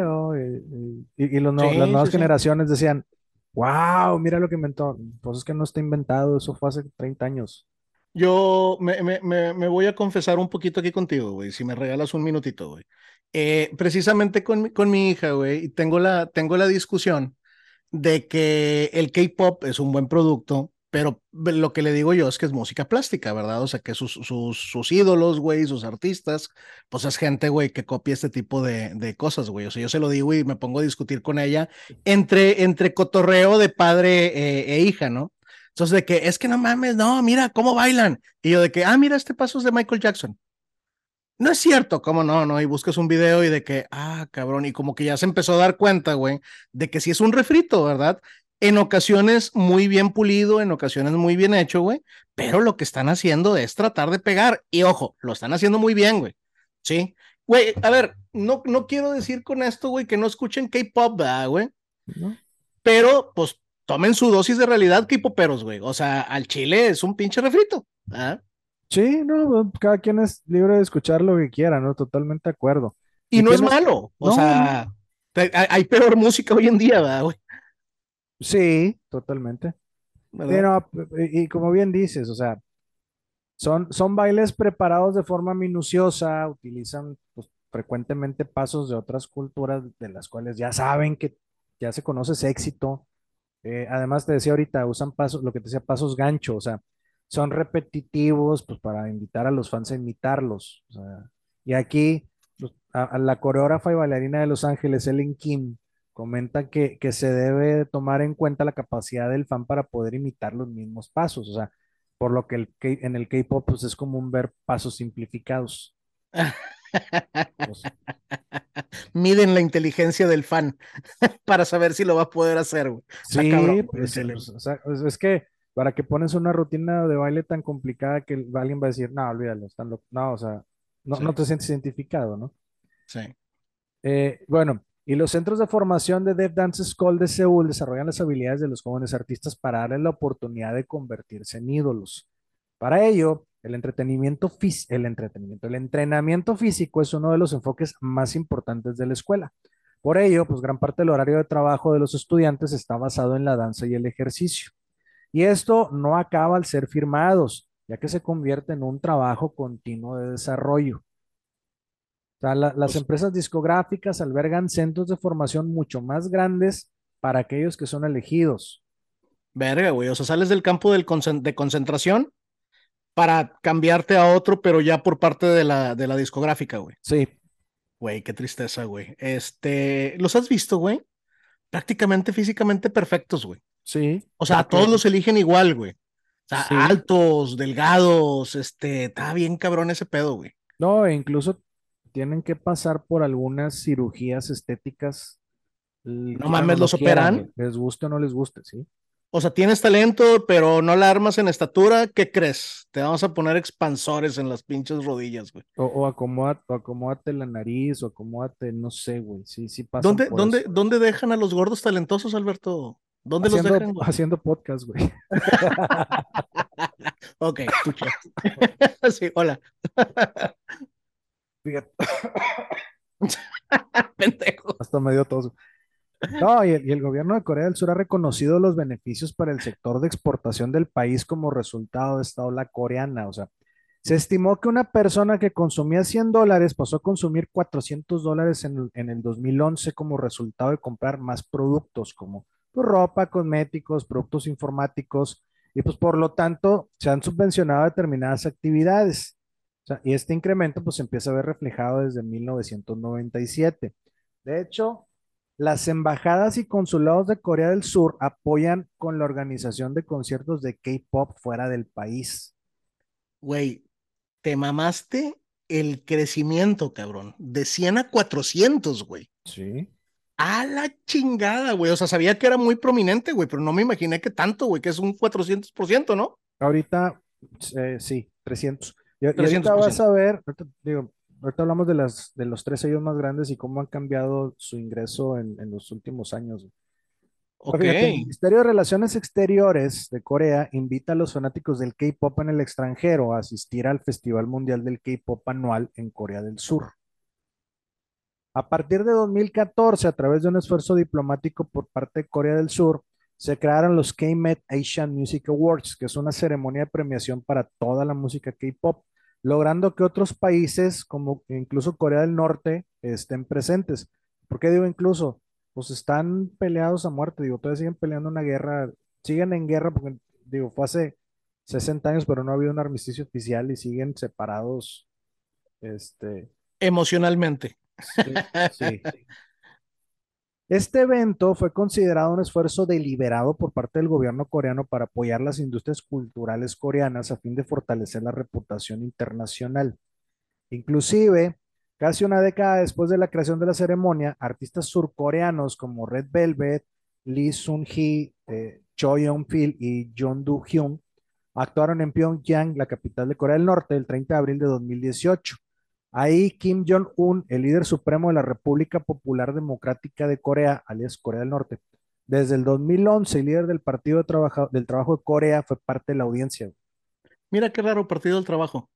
y, las nuevas generaciones decían, wow, mira lo que inventó. Pues es que no está inventado, eso fue hace 30 años. Yo me, me, me voy a confesar un poquito aquí contigo, güey, si me regalas un minutito, güey. Eh, precisamente con, mi, con mi hija, güey, tengo la, tengo la discusión de que el K-pop es un buen producto, pero lo que le digo yo es que es música plástica, ¿verdad? O sea, que sus, sus, sus ídolos, güey, sus artistas, pues es gente, güey, que copia este tipo de, de, cosas, güey. O sea, yo se lo digo y me pongo a discutir con ella entre, entre cotorreo de padre eh, e hija, ¿no? Entonces, de que es que no mames, no, mira cómo bailan. Y yo de que, ah, mira, este paso es de Michael Jackson. No es cierto, ¿cómo no? No, y buscas un video y de que, ah, cabrón, y como que ya se empezó a dar cuenta, güey, de que sí es un refrito, ¿verdad? En ocasiones muy bien pulido, en ocasiones muy bien hecho, güey, pero lo que están haciendo es tratar de pegar, y ojo, lo están haciendo muy bien, güey, ¿sí? Güey, a ver, no, no quiero decir con esto, güey, que no escuchen K-pop, güey, ¿No? pero pues tomen su dosis de realidad K-poperos, güey, o sea, al chile es un pinche refrito, ¿ah? Sí, no, cada quien es libre de escuchar lo que quiera, ¿no? Totalmente de acuerdo. Y, no es malo, o sea, hay peor música hoy en día, ¿verdad, güey? Sí, totalmente. y, como bien dices, o sea, son, son bailes preparados de forma minuciosa, utilizan pues, frecuentemente pasos de otras culturas de las cuales ya saben que ya se conoce ese éxito. Eh, además, te decía ahorita, usan pasos, lo que te decía, pasos gancho, o sea, son repetitivos, pues para invitar a los fans a imitarlos. y aquí pues, a, la coreógrafa y bailarina de Los Ángeles, Ellen Kim, comenta que, que, se debe tomar en cuenta la capacidad del fan para poder imitar los mismos pasos. O sea, por lo que el, en el K-pop pues, es común ver pasos simplificados. Pues, Miden la inteligencia del fan para saber si lo va a poder hacer. Sí, pues, es que para que pones una rutina de baile tan complicada que alguien va a decir, no, olvídalo, están no, o sea, no, te sientes identificado, ¿no? Sí. Eh, bueno, y los centros de formación de Dev Dance School de Seúl desarrollan las habilidades de los jóvenes artistas para darles la oportunidad de convertirse en ídolos. Para ello, el entretenimiento, el entretenimiento, el entrenamiento físico es uno de los enfoques más importantes de la escuela. Por ello, pues gran parte del horario de trabajo de los estudiantes está basado en la danza y el ejercicio. Y esto no acaba al ser firmados, ya que se convierte en un trabajo continuo de desarrollo. O sea, las pues empresas discográficas albergan centros de formación mucho más grandes para aquellos que son elegidos. Verga, güey. O sea, sales del campo del de concentración para cambiarte a otro, pero ya por parte de la, de la discográfica, güey. Sí. Güey, qué tristeza, güey. Este, ¿los has visto, güey? Prácticamente físicamente perfectos, güey. Sí. O sea, todos los eligen igual, güey. O sea, altos, delgados, este, está bien cabrón ese pedo, güey. No, e incluso tienen que pasar por algunas cirugías estéticas. No mames, los operan. Les guste o no les guste, sí. O sea, tienes talento, pero no la armas en estatura, ¿qué crees? Te vamos a poner expansores en las pinches rodillas, güey. O, o, acomódate, la nariz, o acomódate, no sé, güey. Sí, sí pasa. ¿Dónde, dónde, ¿Dónde dejan a los gordos talentosos, Alberto? ¿Dónde los dejan? Haciendo podcast, güey. ok, escucha. sí, hola. Fíjate. Pendejo. Hasta medio dio No, y el, gobierno de Corea del Sur ha reconocido los beneficios para el sector de exportación del país como resultado de esta ola coreana. O sea, se estimó que una persona que consumía 100 dólares pasó a consumir 400 dólares en, en el 2011 como resultado de comprar más productos como pues, ropa, cosméticos, productos informáticos, y pues por lo tanto se han subvencionado determinadas actividades. Y este incremento pues empieza a ver reflejado desde 1997. De hecho, las embajadas y consulados de Corea del Sur apoyan con la organización de conciertos de K-pop fuera del país. Güey, te mamaste el crecimiento, cabrón, de 100 a 400, güey. Sí. A la chingada, güey. O sea, sabía que era muy prominente, güey, pero no me imaginé que tanto, güey, que es un 400%, ¿no? Ahorita, eh, sí, 300. Y, ahorita vas a ver, ahorita, digo, ahorita hablamos de, las, de los tres sellos más grandes y cómo han cambiado su ingreso en, los últimos años. Ok. el Ministerio de Relaciones Exteriores de Corea invita a los fanáticos del K-pop en el extranjero a asistir al Festival Mundial del K-pop anual en Corea del Sur. A partir de 2014, a través de un esfuerzo diplomático por parte de Corea del Sur, se crearon los K-Met Asian Music Awards, que es una ceremonia de premiación para toda la música K-pop, logrando que otros países, como incluso Corea del Norte, estén presentes. ¿Por qué digo incluso? Pues están peleados a muerte, digo, todavía siguen peleando una guerra, siguen en guerra porque, digo, fue hace 60 años, pero no ha habido un armisticio oficial y siguen separados, este... Emocionalmente. Este evento fue considerado un esfuerzo deliberado por parte del gobierno coreano para apoyar las industrias culturales coreanas a fin de fortalecer la reputación internacional. Inclusive, casi una década después de la creación de la ceremonia, artistas surcoreanos como Red Velvet, Lee Sun-hee, eh, Choi Young-fil y John Do-hyun actuaron en Pyongyang, la capital de Corea del Norte, el 30 de abril de 2018. Ahí Kim Jong-un, el líder supremo de la República Popular Democrática de Corea, alias Corea del Norte, desde el 2011, el líder del Partido de del Trabajo de Corea fue parte de la audiencia. Mira qué raro Partido del Trabajo.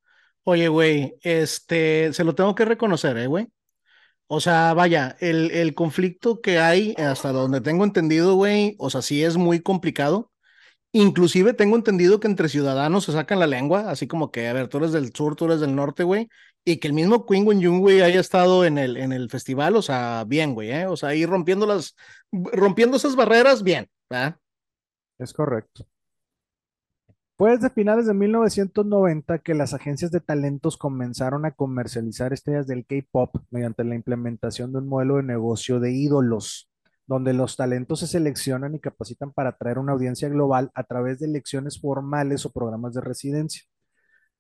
Oye, güey, este, se lo tengo que reconocer, ¿eh, güey? O sea, vaya, el, el conflicto que hay, hasta donde tengo entendido, güey, o sea, sí es muy complicado. Inclusive tengo entendido que entre ciudadanos se sacan la lengua, así como que, a ver, tú eres del sur, tú eres del norte, güey, y que el mismo Queen Wen güey, haya estado en el, en el festival, o sea, bien, güey, ¿eh? O sea, ahí rompiendo las, rompiendo esas barreras, bien, ¿verdad? Es correcto. Fue desde finales de 1990 que las agencias de talentos comenzaron a comercializar estrellas del K-pop mediante la implementación de un modelo de negocio de ídolos, donde los talentos se seleccionan y capacitan para atraer una audiencia global a través de lecciones formales o programas de residencia,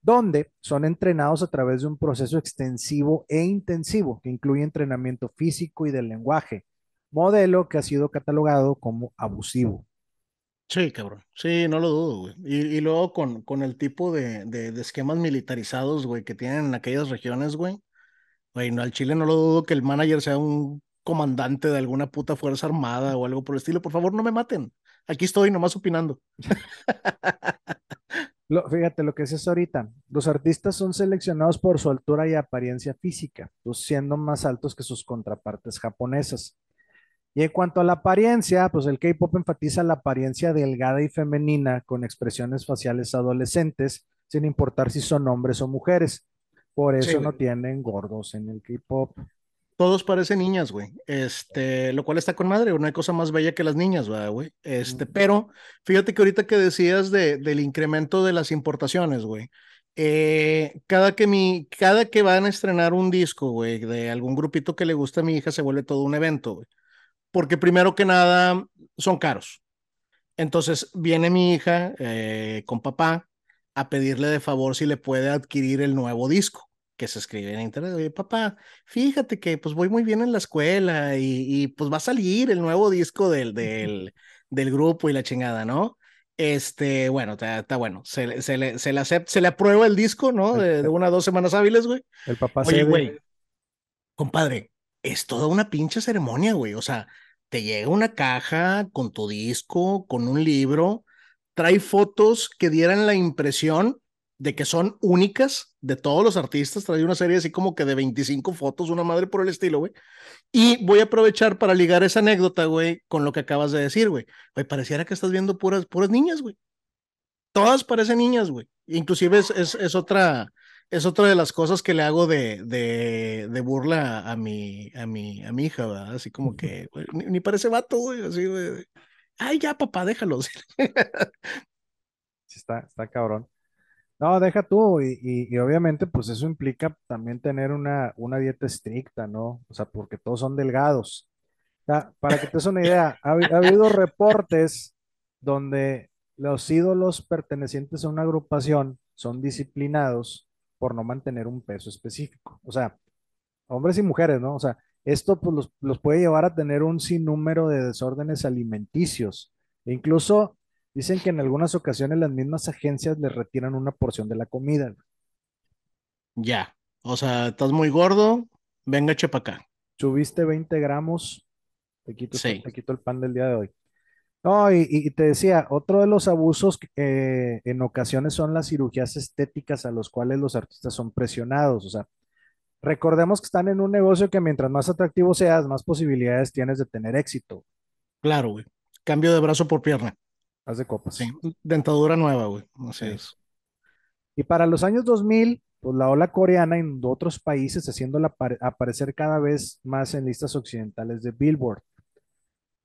donde son entrenados a través de un proceso extensivo e intensivo que incluye entrenamiento físico y del lenguaje, modelo que ha sido catalogado como abusivo. Sí, cabrón. Sí, no lo dudo, güey. Y, luego con, con el tipo de, de, esquemas militarizados, güey, que tienen en aquellas regiones, güey. Güey, no, al Chile no lo dudo que el manager sea un comandante de alguna puta fuerza armada o algo por el estilo. Por favor, no me maten. Aquí estoy nomás opinando. fíjate lo que es eso ahorita. Los artistas son seleccionados por su altura y apariencia física, pues siendo más altos que sus contrapartes japonesas. Y en cuanto a la apariencia, pues el K-pop enfatiza la apariencia delgada y femenina con expresiones faciales adolescentes, sin importar si son hombres o mujeres. Por eso no tienen gordos en el K-pop. Todos parecen niñas, güey. Este, lo cual está con madre, no hay cosa más bella que las niñas, güey. Este, pero fíjate que ahorita que decías de, del incremento de las importaciones, güey. Eh, cada que mi, cada que van a estrenar un disco, güey, de algún grupito que le gusta a mi hija, se vuelve todo un evento, güey porque primero que nada son caros. Entonces viene mi hija eh, con papá a pedirle de favor si le puede adquirir el nuevo disco que se escribe en internet. Oye, papá, fíjate que pues voy muy bien en la escuela y, pues va a salir el nuevo disco del, del, del grupo y la chingada, ¿no? Este, bueno, está, bueno. Se, se, le, se, le se le aprueba el disco, ¿no? De, una o dos semanas hábiles, güey. El papá Oye, güey, compadre, es toda una pinche ceremonia, güey. O sea, te llega una caja con tu disco, con un libro, trae fotos que dieran la impresión de que son únicas de todos los artistas, trae una serie así como que de 25 fotos, una madre por el estilo, güey. Y voy a aprovechar para ligar esa anécdota, güey, con lo que acabas de decir, güey. Güey, pareciera que estás viendo puras, puras niñas, güey. Todas parecen niñas, güey. Inclusive es, es, es otra, es otra de las cosas que le hago de, de, burla a mi, a, mi, a mi hija, ¿verdad? Así como que ni, parece vato, güey, así, güey. Ay, ya, papá, déjalo. Sí, está, está cabrón. No, deja tú, y, y, obviamente, pues eso implica también tener una, una dieta estricta, ¿no? O sea, porque todos son delgados. para que te des una idea, ha, ha habido reportes donde los ídolos pertenecientes a una agrupación son disciplinados por no mantener un peso específico. O sea, hombres y mujeres, ¿no? O sea, esto pues, los, puede llevar a tener un sinnúmero de desórdenes alimenticios. E incluso dicen que en algunas ocasiones las mismas agencias les retiran una porción de la comida. Ya, o sea, estás muy gordo, venga, chepa acá. Subiste 20 gramos, te quito, te quito el pan del día de hoy. No, y, te decía, otro de los abusos eh, en ocasiones son las cirugías estéticas a los cuales los artistas son presionados. O sea, recordemos que están en un negocio que mientras más atractivo seas, más posibilidades tienes de tener éxito. Claro, güey. Cambio de brazo por pierna. Haz de copas. Sí, dentadura nueva, güey. No sé eso. Y para los años 2000, pues la ola coreana en otros países haciéndola aparecer cada vez más en listas occidentales de Billboard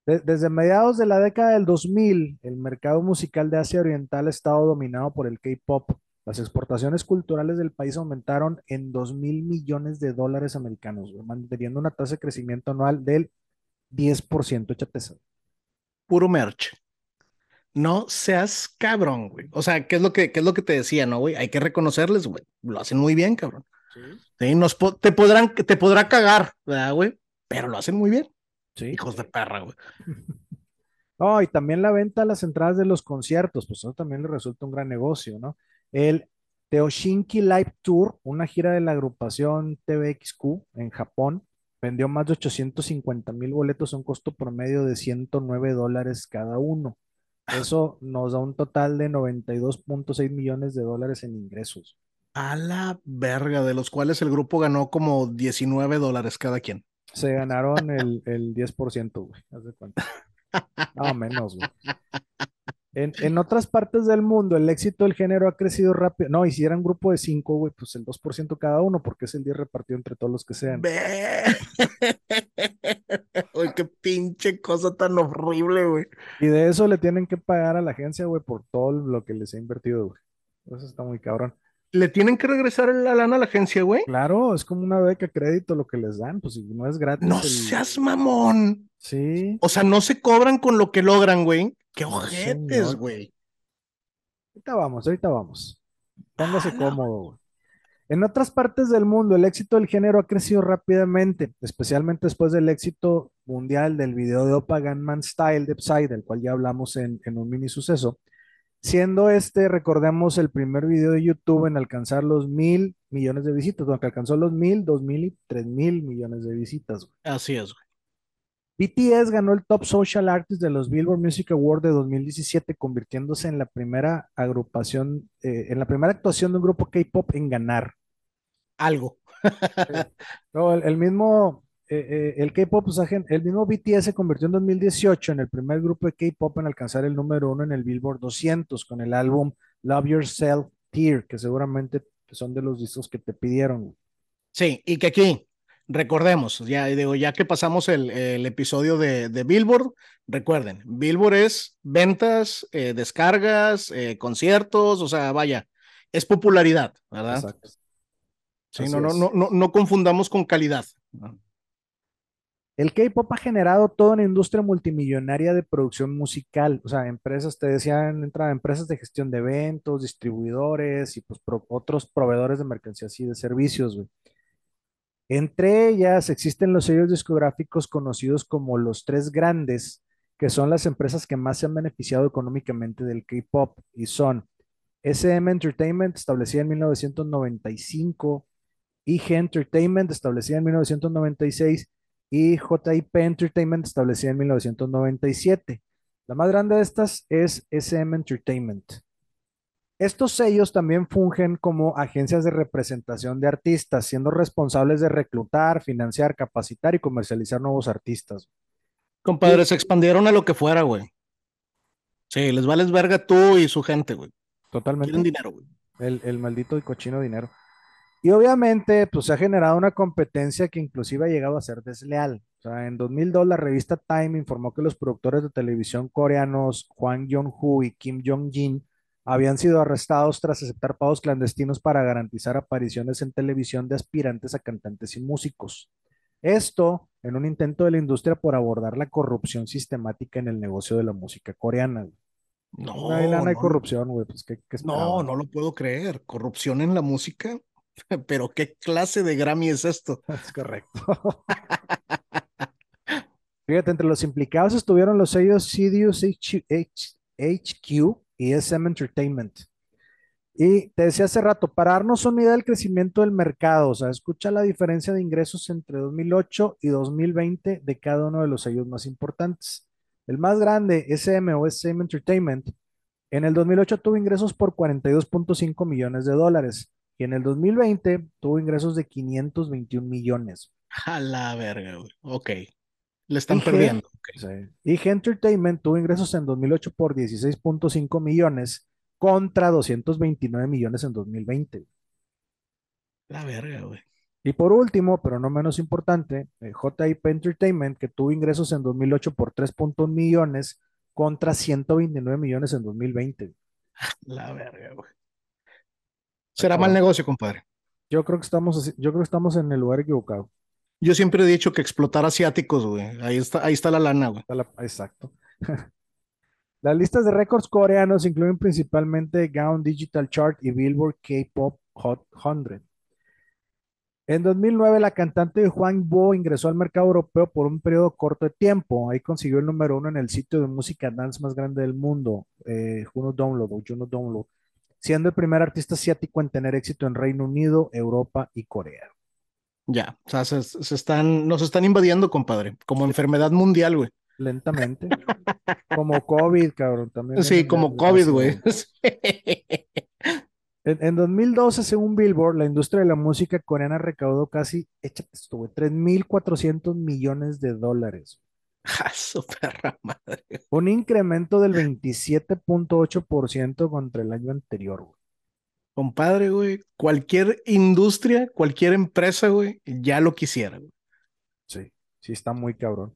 desde mediados de la década del 2000, el mercado musical de Asia Oriental ha estado dominado por el K-pop. Las exportaciones culturales del país aumentaron en 2 mil millones de dólares americanos, manteniendo una tasa de crecimiento anual del 10%. Échate Puro merch. No seas cabrón, güey. O sea, ¿qué es lo que, qué es lo que te decía, no, güey? Hay que reconocerles, güey. Lo hacen muy bien, cabrón. Sí, nos te podrán, te podrá cagar, ¿verdad, güey? Pero lo hacen muy bien. Sí. Hijos de perra, güey. Oh, y también la venta a las entradas de los conciertos, pues eso también le resulta un gran negocio, ¿no? El Teoshinki Live Tour, una gira de la agrupación TVXQ en Japón, vendió más de 850 mil boletos a un costo promedio de 109 dólares cada uno. Eso nos da un total de 92.6 millones de dólares en ingresos. A la verga, de los cuales el grupo ganó como 19 dólares cada quien. Se ganaron el, el 10%, güey. Haz de cuenta. No, menos, güey. En, otras partes del mundo, el éxito del género ha crecido rápido. No, y si era un grupo de cinco, güey, pues el 2% cada uno, porque es el 10 repartido entre todos los que sean. Uy, qué pinche cosa tan horrible, güey. Y de eso le tienen que pagar a la agencia, güey, por todo lo que les ha invertido, güey. Eso está muy cabrón. ¿Le tienen que regresar la lana a la agencia, güey? Claro, es como una beca crédito lo que les dan, pues si no es gratis. No seas mamón. Sí. O sea, no se cobran con lo que logran, güey. Qué ojetes, güey. Ahorita vamos, ahorita vamos. Póngase ah, cómodo, güey. En otras partes del mundo, el éxito del género ha crecido rápidamente, especialmente después del éxito mundial del video de Opa Gunman Style de Psy, del cual ya hablamos en, en, un mini suceso. Siendo este, recordemos, el primer video de YouTube en alcanzar los mil millones de visitas, donde alcanzó los mil, dos mil y tres mil millones de visitas. Güey. Así es, güey. BTS ganó el Top Social Artist de los Billboard Music Awards de 2017, convirtiéndose en la primera agrupación, eh, en la primera actuación de un grupo K-pop en ganar. Algo. el, mismo, eh, eh, el K-pop, pues, el mismo BTS se convirtió en 2018 en el primer grupo de K-pop en alcanzar el número uno en el Billboard 200 con el álbum Love Yourself Tear, que seguramente son de los discos que te pidieron. Sí, y que aquí recordemos, ya, digo, ya que pasamos el, episodio de, Billboard, recuerden, Billboard es ventas, eh, descargas, eh, conciertos, o sea, vaya, es popularidad, ¿verdad? Exacto. Sí, no, no, no, no, no confundamos con calidad. El K-pop ha generado toda una industria multimillonaria de producción musical. O sea, empresas, te decían, entran empresas de gestión de eventos, distribuidores y pues otros proveedores de mercancías y de servicios. Güey. Entre ellas existen los sellos discográficos conocidos como los tres grandes, que son las empresas que más se han beneficiado económicamente del K-Pop y son SM Entertainment, establecida en 1995, IG Entertainment, establecida en 1996, y JIP Entertainment, establecida en 1997. La más grande de estas es SM Entertainment. Estos sellos también fungen como agencias de representación de artistas, siendo responsables de reclutar, financiar, capacitar y comercializar nuevos artistas. Compadre, se expandieron a lo que fuera, güey. Sí, les vales verga tú y su gente, güey. Totalmente. Quieren dinero, güey. El, el, maldito y cochino dinero. Y obviamente, pues se ha generado una competencia que inclusive ha llegado a ser desleal. O sea, en 2002 la revista Time informó que los productores de televisión coreanos Hwang Jong-hu y Kim Jong-jin habían sido arrestados tras aceptar pagos clandestinos para garantizar apariciones en televisión de aspirantes a cantantes y músicos. Esto en un intento de la industria por abordar la corrupción sistemática en el negocio de la música coreana. No, no hay corrupción, güey. Pues, no, no lo puedo creer. ¿Corrupción en la música? Pero ¿qué clase de Grammy es esto? Es correcto. Fíjate, entre los implicados estuvieron los sellos Sidious HQ, y SM Entertainment. Y te decía hace rato, para darnos una idea del crecimiento del mercado, o sea, escucha la diferencia de ingresos entre 2008 y 2020 de cada uno de los sellos más importantes. El más grande, SM o SM Entertainment, en el 2008 tuvo ingresos por 42.5 millones de dólares y en el 2020 tuvo ingresos de 521 millones. A la verga, güey. Ok. Le están perdiendo. Y Entertainment tuvo ingresos en 2008 por 16.5 millones contra 229 millones en 2020. La verga, güey. Y por último, pero no menos importante, eh, JIP Entertainment, que tuvo ingresos en 2008 por 3.1 millones contra 129 millones en 2020. La verga, güey. Será mal negocio, compadre. Yo creo que estamos, yo creo que estamos en el lugar equivocado. Yo siempre he dicho que explotar asiáticos, güey. Ahí está, ahí está la lana, güey. exacto. Las listas de récords coreanos incluyen principalmente Gaon Digital Chart y Billboard K-Pop Hot 100. En 2009, la cantante Juan Bo ingresó al mercado europeo por un periodo corto de tiempo. Ahí consiguió el número uno en el sitio de música dance más grande del mundo, eh, Juno Download o Juno Download, siendo el primer artista asiático en tener éxito en Reino Unido, Europa y Corea. Ya, o sea, se, se están, nos están invadiendo, compadre, como enfermedad mundial, güey. Lentamente. como COVID, cabrón, también. Sí, como COVID, güey. En, en 2012, según Billboard, la industria de la música coreana recaudó casi, échate esto, güey, 3.400 millones de dólares. Ja, su perra madre. Un incremento del 27.8% contra el año anterior, güey. Compadre, güey, cualquier industria, cualquier empresa, güey, ya lo quisiera, güey. Sí, sí está muy cabrón.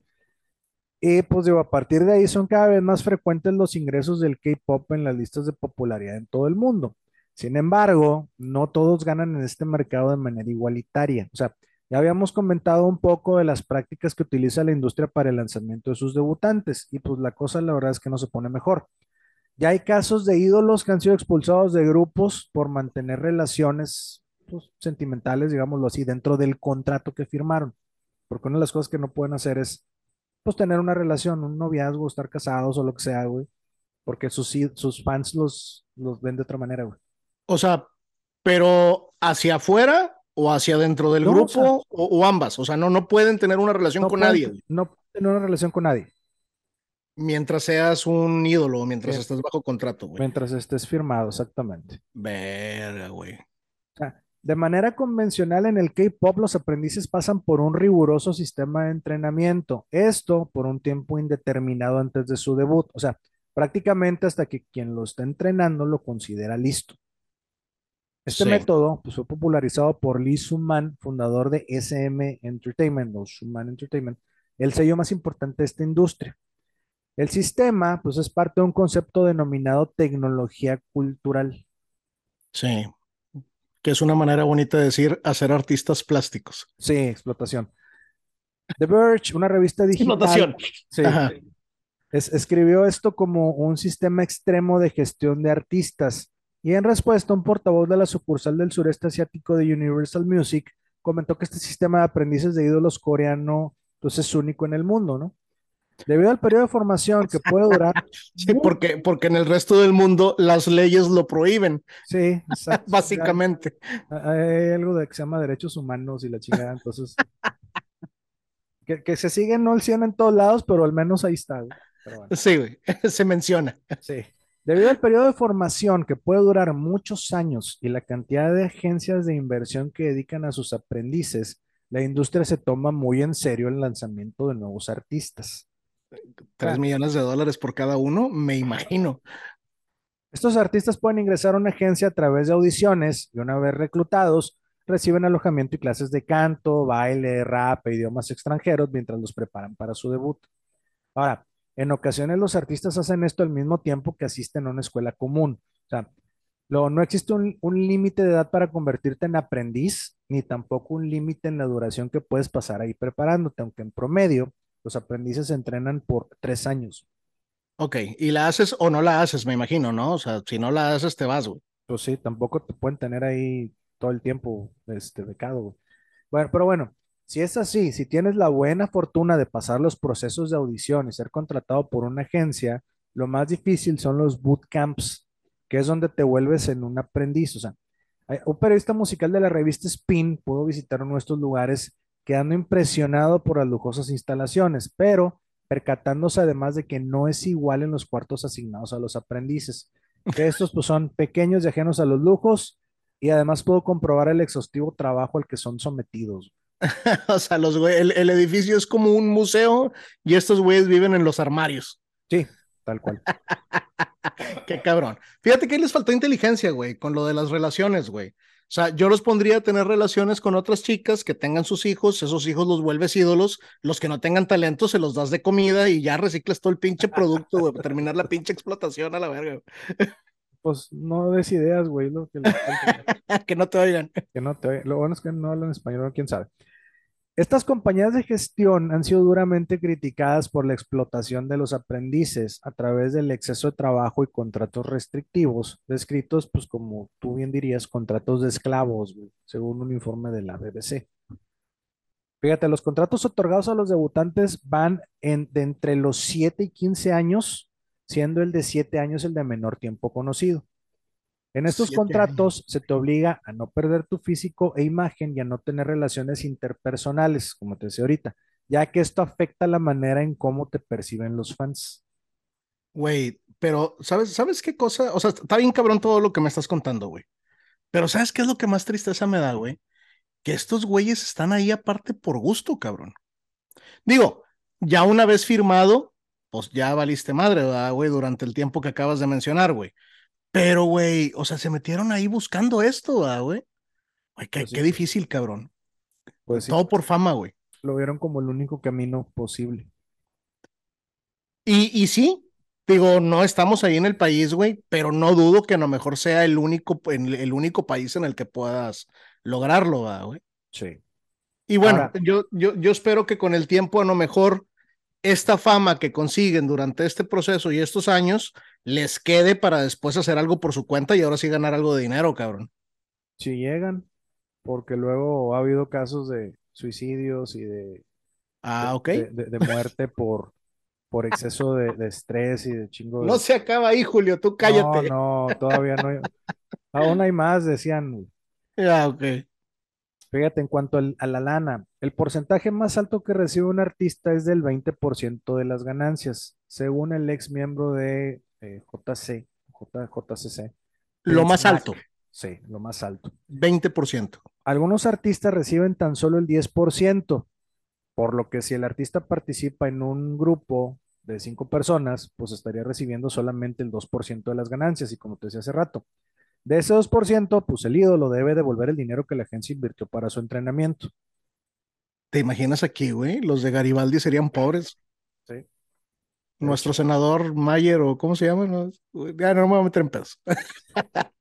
Y pues digo, a partir de ahí son cada vez más frecuentes los ingresos del K-pop en las listas de popularidad en todo el mundo. Sin embargo, no todos ganan en este mercado de manera igualitaria. O sea, ya habíamos comentado un poco de las prácticas que utiliza la industria para el lanzamiento de sus debutantes y pues la cosa la verdad es que no se pone mejor. Ya hay casos de ídolos que han sido expulsados de grupos por mantener relaciones pues, sentimentales, digámoslo así, dentro del contrato que firmaron. Porque una de las cosas que no pueden hacer es pues tener una relación, un noviazgo, estar casados o lo que sea, güey. Porque sus, sus fans los, los ven de otra manera, güey. O sea, pero hacia afuera o hacia dentro del No, o grupo sea- o, o ambas. O sea, no, no pueden tener una relación No con pueden- nadie güey, No pueden tener una relación con nadie mientras seas un ídolo mientras Bien. estés bajo contrato, güey. mientras estés firmado, exactamente. Verga, güey. O sea, de manera convencional en el K-pop los aprendices pasan por un riguroso sistema de entrenamiento, esto por un tiempo indeterminado antes de su debut, o sea, prácticamente hasta que quien lo está entrenando lo considera listo. Este Sí. método pues, fue popularizado por Lee Soo-man, fundador de SM Entertainment o Soo-man Entertainment, el sello más importante de esta industria. El sistema pues, es parte de un concepto denominado tecnología cultural. Sí. Que es una manera bonita de decir hacer artistas plásticos. Sí, explotación. The Verge, una revista digital, Explotación. sí, Ajá. es- escribió esto como un sistema extremo de gestión de artistas. Y en respuesta, un portavoz de la sucursal del sureste asiático de Universal Music comentó que este sistema de aprendices de ídolos coreano pues, es único en el mundo, ¿no? Debido al periodo de formación que puede durar. Sí, porque, porque en el resto del mundo las leyes lo prohíben, Sí, exacto. básicamente. Hay algo de que se llama derechos humanos y la chingada, entonces. Que, que se siguen no el 100 en todos lados, pero al menos ahí está. güey. Pero bueno, Sí, güey, se menciona. sí. Debido al periodo de formación que puede durar muchos años y la cantidad de agencias de inversión que dedican a sus aprendices, la industria se toma muy en serio el lanzamiento de nuevos artistas. Tres millones de dólares por cada uno, me imagino. Estos artistas pueden ingresar a una agencia a través de audiciones y una vez reclutados, reciben alojamiento y clases de canto, baile, rap e idiomas extranjeros mientras los preparan para su debut. Ahora, en ocasiones los artistas hacen esto al mismo tiempo que asisten a una escuela común. O sea, lo- no existe un límite de edad para convertirte en aprendiz, ni tampoco un límite en la duración que puedes pasar ahí preparándote, aunque en promedio los aprendices se entrenan por tres años. Ok, y la haces o no la haces, me imagino, ¿no? O sea, si no la haces, te vas, güey. Pues sí, tampoco te pueden tener ahí todo el tiempo este, becado. güey. Bueno, pero bueno, si es así, si tienes la buena fortuna de pasar los procesos de audición y ser contratado por una agencia, lo más difícil son los bootcamps, que es donde te vuelves en un aprendiz. O sea, un periodista musical de la revista Spin pudo visitar uno de estos lugares quedando impresionado por las lujosas instalaciones, pero percatándose además de que no es igual en los cuartos asignados a los aprendices que estos pues son pequeños y ajenos a los lujos y además puedo comprobar el exhaustivo trabajo al que son sometidos. O sea, los güey, el, el edificio es como un museo y estos güeyes viven en los armarios. Sí, tal cual. Qué cabrón. Fíjate que ahí les faltó inteligencia, güey, con lo de las relaciones, güey. O sea, yo los pondría a tener relaciones con otras chicas que tengan sus hijos, esos hijos los vuelves ídolos, los que no tengan talento se los das de comida y ya reciclas todo el pinche producto, güey, para terminar la pinche explotación a la verga, Pues no des ideas, güey, lo que, que no te oigan. que no te oye. Lo bueno es que no hablan español, quién sabe. Estas compañías de gestión han sido duramente criticadas por la explotación de los aprendices a través del exceso de trabajo y contratos restrictivos, descritos, pues como tú bien dirías, contratos de esclavos, según un informe de la BBC. Fíjate, los contratos otorgados a los debutantes van de entre los 7 y 15 años, siendo el de 7 años el de menor tiempo conocido. En estos Siete contratos se te obliga a no perder tu físico e imagen y a no tener relaciones interpersonales, como te decía ahorita, ya que esto afecta la manera en cómo te perciben los fans. Güey, pero ¿sabes, ¿sabes qué cosa? O sea, está bien cabrón todo lo que me estás contando, güey. Pero ¿sabes qué es lo que más tristeza me da, güey? Que estos güeyes están ahí aparte por gusto, cabrón. Digo, ya una vez firmado, pues ya valiste madre, ¿verdad, güey? Durante el tiempo que acabas de mencionar, güey. Pero, güey, o sea, se metieron ahí buscando esto, ¿verdad, güey? Qué, Pues sí. qué difícil, cabrón. Pues sí, Todo por fama, güey. lo vieron como el único camino posible. Y, y sí, digo, no estamos ahí en el país, güey, pero no dudo que a lo mejor sea el único, el, único país en el que puedas lograrlo, ¿verdad, güey. Sí. Y bueno, Ahora- yo, yo, yo espero que con el tiempo a lo mejor esta fama que consiguen durante este proceso y estos años les quede para después hacer algo por su cuenta y ahora sí ganar algo de dinero, cabrón. Si llegan, porque luego ha habido casos de suicidios y de, Ah, ok. de, de- de muerte por, por exceso de, estrés y de chingo. No se acaba ahí, Julio, tú cállate. No, no, todavía no. hay- Aún hay más, decían. Ah, ok. Fíjate, en cuanto al- a la lana, el porcentaje más alto que recibe un artista es del 20% de las ganancias, según el ex miembro de eh, JC, JCC. Lo más Mac. alto, Sí, lo más alto. 20%. Algunos artistas reciben tan solo el 10%, por lo que si el artista participa en un grupo de cinco personas, pues estaría recibiendo solamente el 2% de las ganancias. Y como te decía hace rato, de ese 2%, pues el ídolo debe devolver el dinero que la agencia invirtió para su entrenamiento. ¿Te imaginas aquí, güey? Los de Garibaldi serían pobres. Sí. Nuestro senador Mayer o ¿cómo se llama? No, ya no me voy a meter en pedos.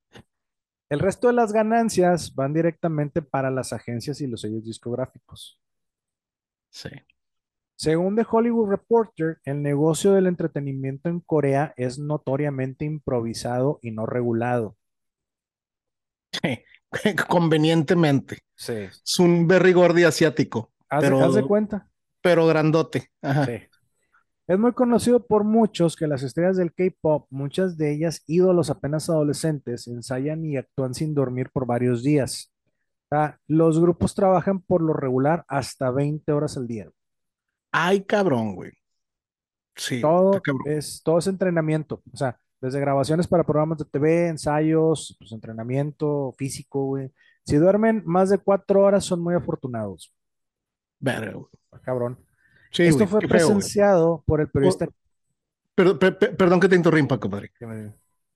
El resto de las ganancias van directamente para las agencias y los sellos discográficos. Sí. Según The Hollywood Reporter, el negocio del entretenimiento en Corea es notoriamente improvisado y no regulado. Convenientemente. Sí. Es un Berry Gordy asiático, Haz, Pero- haz de cuenta. pero grandote. Ajá. Sí. Es muy conocido por muchos que las estrellas del K-pop, muchas de ellas ídolos apenas adolescentes, ensayan y actúan sin dormir por varios días. Los grupos trabajan por lo regular hasta 20 horas al día. Ay, cabrón, güey. Sí, Todo cabrón. es, todo es entrenamiento. O sea, desde grabaciones para programas de TV, ensayos, pues, entrenamiento físico, güey. Si duermen más de cuatro horas, son muy afortunados. Verga, güey. Ah, Cabrón. Sí, Esto güey, fue feo, presenciado por el periodista. Per- per- per- perdón que te interrumpa, compadre.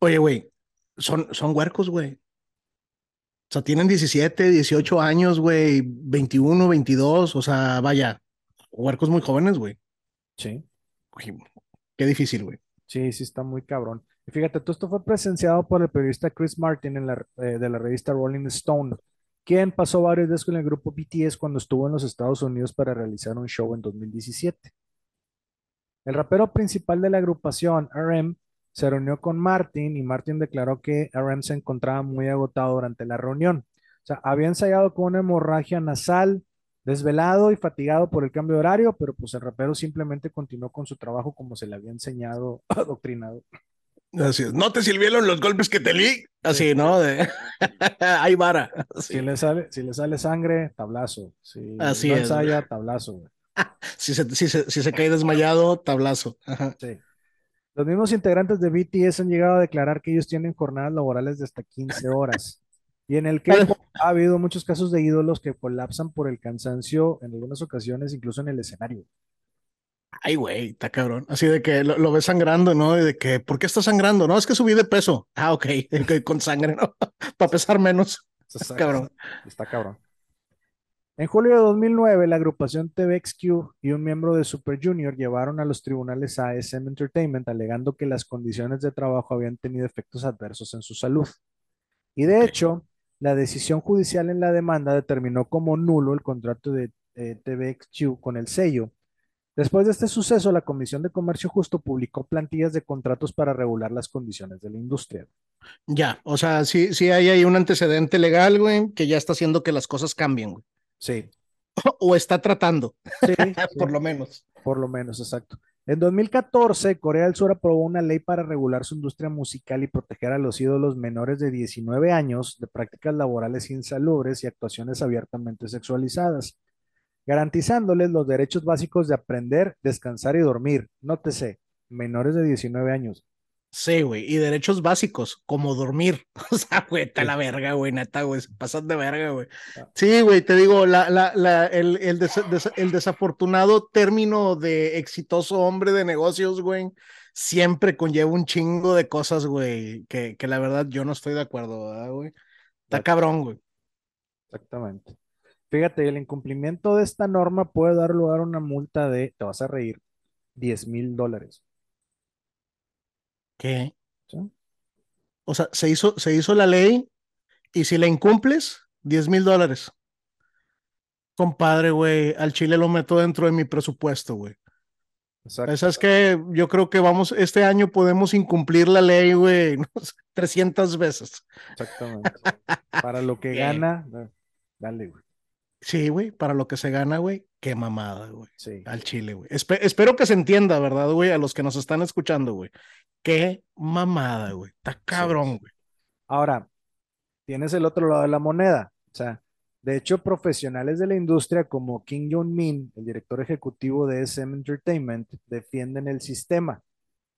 Oye, güey, son, son huercos, güey. O sea, tienen 17, 18 años, güey, 21, 22, o sea, vaya, huercos muy jóvenes, güey. Sí. Uy, Qué difícil, güey. Sí, sí, está muy cabrón. Y fíjate, todo esto fue presenciado por el periodista Chris Martin eh, de la revista Rolling Stone, quien pasó varios días con el grupo BTS cuando estuvo en los Estados Unidos para realizar un show en 2017. El rapero principal de la agrupación, RM, se reunió con Martin y Martin declaró que RM se encontraba muy agotado durante la reunión. O sea, había ensayado con una hemorragia nasal, desvelado y fatigado por el cambio de horario, pero pues el rapero simplemente continuó con su trabajo como se le había enseñado, adoctrinado. Así es. No te sirvieron los golpes que te di. Así, ¿no? De... Hay vara. Si le sale, si le sale sangre, tablazo. Si Así no es, ensaya, tablazo. güey. Si, se, si, se, si se cae desmayado, tablazo. Ajá. Sí. Los mismos integrantes de BTS han llegado a declarar que ellos tienen jornadas laborales de hasta 15 horas. Y en el que ha habido muchos casos de ídolos que colapsan por el cansancio en algunas ocasiones, incluso en el escenario. Ay, güey, está cabrón. Así de que lo, lo ves sangrando, ¿no? Y de que, ¿por qué está sangrando? No, es que subí de peso. Ah, ok, ok, con sangre, ¿no? Para pesar menos. Está cabrón. Está cabrón. En julio de 2009, la agrupación TVXQ y un miembro de Super Junior llevaron a los tribunales a ASM Entertainment alegando que las condiciones de trabajo habían tenido efectos adversos en su salud. Y de hecho, la decisión judicial en la demanda determinó como nulo el contrato de eh, TVXQ con el sello. Después de este suceso, la Comisión de Comercio Justo publicó plantillas de contratos para regular las condiciones de la industria. Ya, o sea, sí, sí hay ahí un antecedente legal, güey, que ya está haciendo que las cosas cambien, güey. Sí. O está tratando, Sí, por sí, lo menos. por lo menos, exacto. En 2014, Corea del Sur aprobó una ley para regular su industria musical y proteger a los ídolos menores de 19 años de prácticas laborales insalubres y actuaciones abiertamente sexualizadas, garantizándoles los derechos básicos de aprender, descansar y dormir. Nótese, menores de 19 años. Sí, güey, y derechos básicos, como dormir. O sea, güey, está la verga, güey, neta, güey, se pasan de verga, güey. Ah. Sí, güey, te digo, la, la, la, el, el, des- des- el desafortunado término de exitoso hombre de negocios, güey, siempre conlleva un chingo de cosas, güey, que, que la verdad yo no estoy de acuerdo, ¿verdad, güey? Está cabrón, güey. Exactamente. Fíjate, el incumplimiento de esta norma puede dar lugar a una multa de, te vas a reír, 10 mil dólares. ¿Qué? ¿sí? O sea, se hizo, se hizo la ley y si la incumples, 10 mil dólares. Compadre, güey, al Chile lo meto dentro de mi presupuesto, güey. Exacto. Esa es que yo creo que vamos, este año podemos incumplir la ley, güey, no sé, 300 veces. Exactamente. Para lo que gana, da- dale, güey. Sí, güey, para lo que se gana, güey, qué mamada, güey, Sí. al Chile, güey. Espe- espero que se entienda, ¿verdad, güey? A los que nos están escuchando, güey. Qué mamada, güey. Está cabrón, güey. Ahora, tienes el otro lado de la moneda. O sea, de hecho, profesionales de la industria como Kim Jong-min, el director ejecutivo de SM Entertainment, defienden el sistema,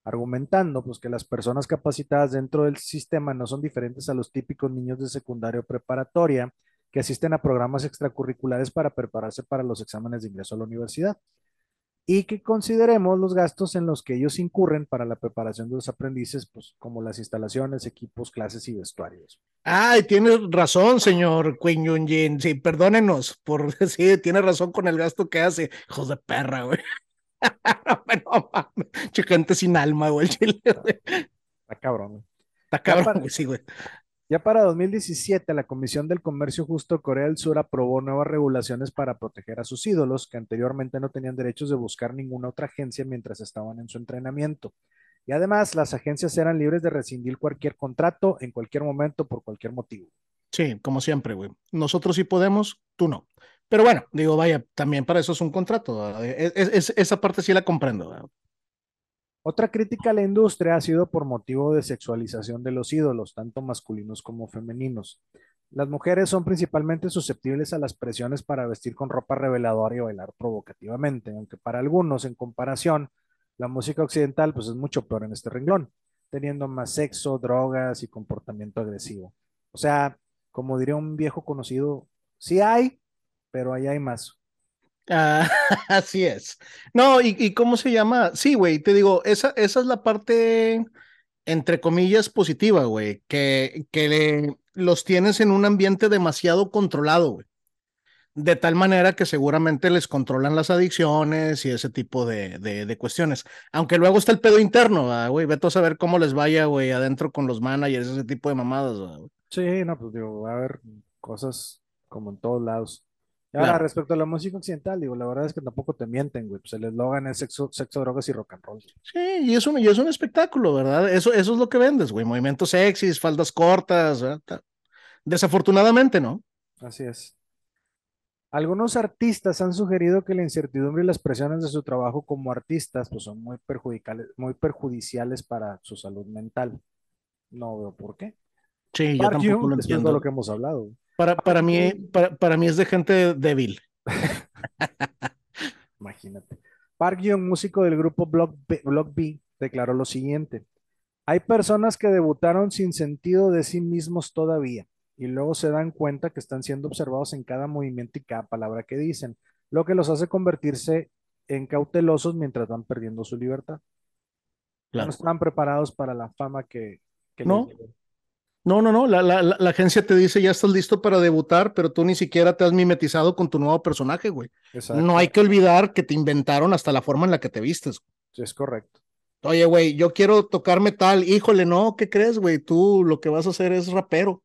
argumentando pues, que las personas capacitadas dentro del sistema no son diferentes a los típicos niños de secundaria o preparatoria que asisten a programas extracurriculares para prepararse para los exámenes de ingreso a la universidad. Y que consideremos los gastos en los que ellos incurren para la preparación de los aprendices, pues como las instalaciones, equipos, clases y vestuarios. Ay, tienes razón, señor Queen Yun Jin. Sí, perdónenos por sí, tiene razón con el gasto que hace. Hijos de perra, güey. no mames. Gente sin alma, güey. el Chile, güey. Está cabrón. güey. Está cabrón, güey, sí, güey. Ya para 2017, la Comisión del Comercio Justo de Corea del Sur aprobó nuevas regulaciones para proteger a sus ídolos, que anteriormente no tenían derechos de buscar ninguna otra agencia mientras estaban en su entrenamiento. Y además, las agencias eran libres de rescindir cualquier contrato en cualquier momento por cualquier motivo. Sí, como siempre, güey. Nosotros sí podemos, tú no. Pero bueno, digo, vaya, también para eso es un contrato. es- es- esa parte sí la comprendo. Otra crítica a la industria ha sido por motivo de sexualización de los ídolos, tanto masculinos como femeninos. Las mujeres son principalmente susceptibles a las presiones para vestir con ropa reveladora y bailar provocativamente, aunque para algunos, en comparación, la música occidental pues es mucho peor en este renglón, teniendo más sexo, drogas y comportamiento agresivo. O sea, como diría un viejo conocido, sí hay, pero ahí hay más. Ah, así es. No, y, y cómo se llama? Sí, güey, te digo, esa, esa es la parte, entre comillas, positiva, güey, que, que los tienes en un ambiente demasiado controlado, güey. De tal manera que seguramente les controlan las adicciones y ese tipo de, de, cuestiones. Aunque luego está el pedo interno, ¿verdad, güey. Vete a saber cómo les vaya, güey, adentro con los managers, ese tipo de mamadas. Sí, no, pues digo, va a haber cosas como en todos lados. Y ahora, Claro. respecto a la música occidental, digo, la verdad es que tampoco te mienten, güey. Pues el eslogan es sexo, sexo, drogas y rock and roll. Sí, y es un, y es un espectáculo, ¿verdad? Eso, eso es lo que vendes, güey. Movimientos sexys, faldas cortas, ¿verdad? Desafortunadamente, ¿no? Así es. Algunos artistas han sugerido que la incertidumbre y las presiones de su trabajo como artistas pues, son muy perjudicales, muy perjudiciales para su salud mental. No veo por qué. Sí, yo tampoco lo de entiendo. lo que hemos hablado. Para, para mí, para, para mí es de gente débil. Imagínate. Park Hyun, músico del grupo Block B, Block B, declaró lo siguiente. Hay personas que debutaron sin sentido de sí mismos todavía y luego se dan cuenta que están siendo observados en cada movimiento y cada palabra que dicen, lo que los hace convertirse en cautelosos mientras van perdiendo su libertad. Claro. No están preparados para la fama que, que No. No, no, no. La, la, la, agencia te dice ya estás listo para debutar, pero tú ni siquiera te has mimetizado con tu nuevo personaje, güey. Exacto. No hay que olvidar que te inventaron hasta la forma en la que te vistes. Sí, Es correcto. Oye, güey, yo quiero tocar metal. Híjole, no, ¿qué crees, güey? Tú lo que vas a hacer es rapero.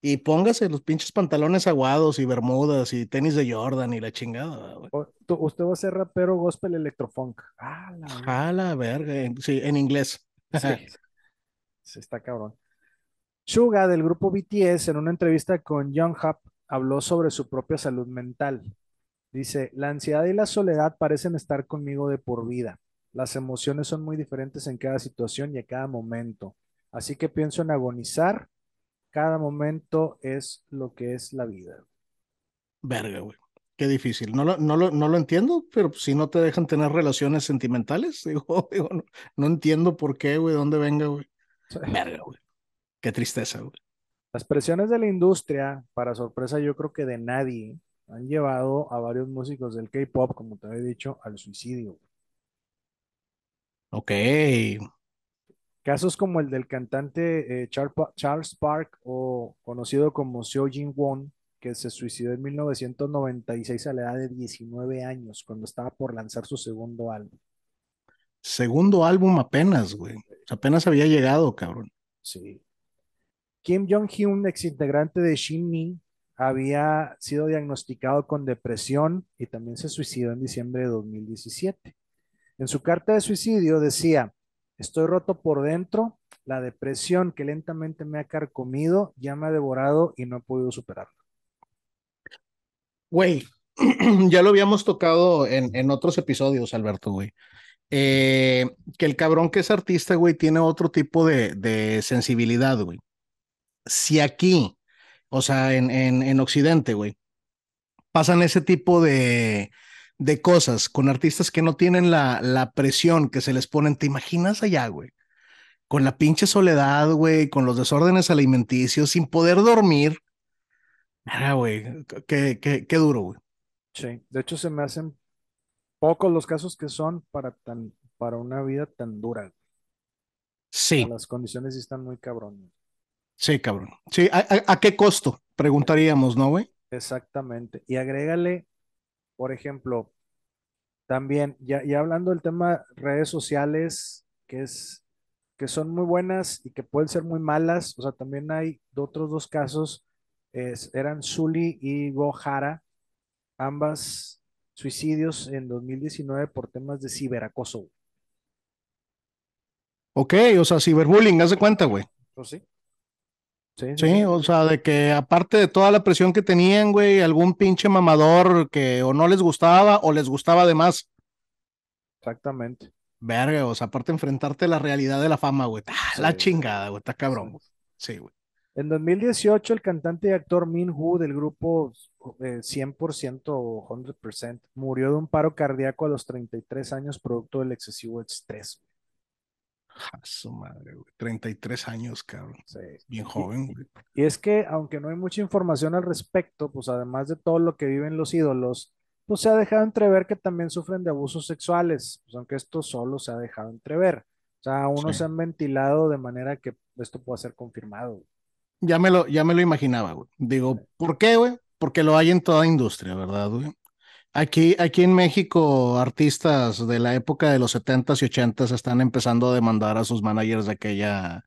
y póngase los pinches pantalones aguados y bermudas y tenis de Jordan y la chingada, güey. Usted va a ser rapero gospel electrofunk. Ah, la verga. A la verga, en- sí, en inglés. Sí. Sí, está cabrón. Suga del grupo BTS en una entrevista con Young Hub habló sobre su propia salud mental. Dice, la ansiedad y la soledad parecen estar conmigo de por vida. Las emociones son muy diferentes en cada situación y a cada momento. Así que pienso en agonizar. Cada momento es lo que es la vida. Verga, güey. Qué difícil. No lo, no lo, no lo entiendo, pero si no te dejan tener relaciones sentimentales, digo, digo, no, no entiendo por qué, güey, dónde venga, güey. Verga, güey. Qué tristeza, güey. Las presiones de la industria, para sorpresa yo creo que de nadie, han llevado a varios músicos del K-pop, como te había dicho, al suicidio. Ok. Casos como el del cantante eh, Charles Park o conocido como Seo Jin Won, que se suicidó en 1996 a la edad de 19 años, cuando estaba por lanzar su segundo álbum. Segundo álbum apenas, güey. Apenas había llegado, cabrón. Sí. Kim Jong-hyun, ex integrante de Shinmi, había sido diagnosticado con depresión y también se suicidó en diciembre de 2017. En su carta de suicidio decía, estoy roto por dentro, la depresión que lentamente me ha carcomido ya me ha devorado y no he podido superarla. Güey, ya lo habíamos tocado en, en otros episodios, Alberto, güey. Eh, que el cabrón que es artista, güey, tiene otro tipo de, de sensibilidad, güey. Si aquí, o sea, en, en, en Occidente, güey, pasan ese tipo de, de cosas con artistas que no tienen la, la presión que se les ponen, ¿te imaginas allá, güey? Con la pinche soledad, güey, con los desórdenes alimenticios, sin poder dormir. Ah, güey, qué, qué, qué duro, güey. Sí, de hecho se me hacen pocos los casos que son para tan, para una vida tan dura. Sí, Las condiciones están muy cabrones. Sí, cabrón. Sí, ¿a, a, a qué costo? Preguntaríamos, ¿no, güey? Exactamente. Y agrégale, por ejemplo, también, ya, ya hablando del tema redes sociales, que es, que son muy buenas y que pueden ser muy malas, o sea, también hay otros dos casos, es- eran Zully y Gohara, ambas suicidios en 2019 por temas de ciberacoso. Ok, o sea, ciberbullying, haz de cuenta, güey. ¿O sí? Sí, sí, Sí, sí. o sea, de que aparte de toda la presión que tenían, güey, algún pinche mamador que o no les gustaba o les gustaba de más. Exactamente. Verga, o sea, aparte de enfrentarte a la realidad de la fama, güey. Ah, la chingada, güey, está cabrón, Sí. güey. Sí, güey. En 2018, el cantante y actor Min Woo del grupo eh, 100% o 100% murió de un paro cardíaco a los 33 años producto del excesivo estrés. A su madre, güey. 33 años, cabrón. Sí. Bien joven, güey. Y es que, aunque no hay mucha información al respecto, pues además de todo lo que viven los ídolos, pues se ha dejado entrever que también sufren de abusos sexuales, pues aunque esto solo se ha dejado entrever. O sea, no Sí. se han ventilado de manera que esto pueda ser confirmado. Ya me lo, ya me lo imaginaba, güey. Digo, ¿por qué, güey? Porque lo hay en toda industria, ¿verdad, güey? Aquí, aquí en México, artistas de la época de los 70s y 80s están empezando a demandar a sus managers de aquella,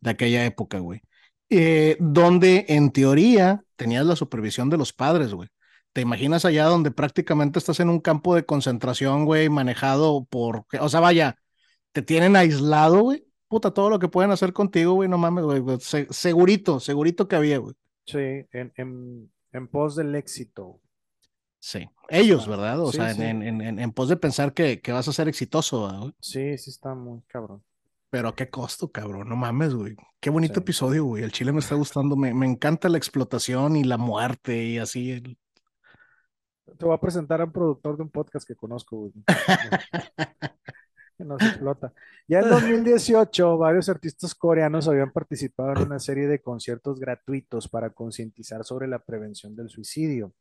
de aquella época, güey. Eh, donde en teoría tenías la supervisión de los padres, güey. ¿Te imaginas allá donde prácticamente estás en un campo de concentración, güey, manejado por, o sea, vaya, te tienen aislado, güey? Puta, todo lo que pueden hacer contigo, güey, no mames, güey. se- segurito, segurito que había, güey. Sí, en, en, en pos del éxito. Sí. Ellos, Ah, ¿verdad? O sí, sea, en, sí. en, en, en pos de pensar que, que vas a ser exitoso. Sí, sí está muy cabrón. Pero a qué costo, cabrón, no mames, güey. Qué bonito Sí. episodio, güey. El chile me está gustando, me, me encanta la explotación y la muerte y así. el- Te voy a presentar a un productor de un podcast que conozco, güey. Nos explota. Ya en 2018, varios artistas coreanos habían participado en una serie de conciertos gratuitos para concientizar sobre la prevención del suicidio.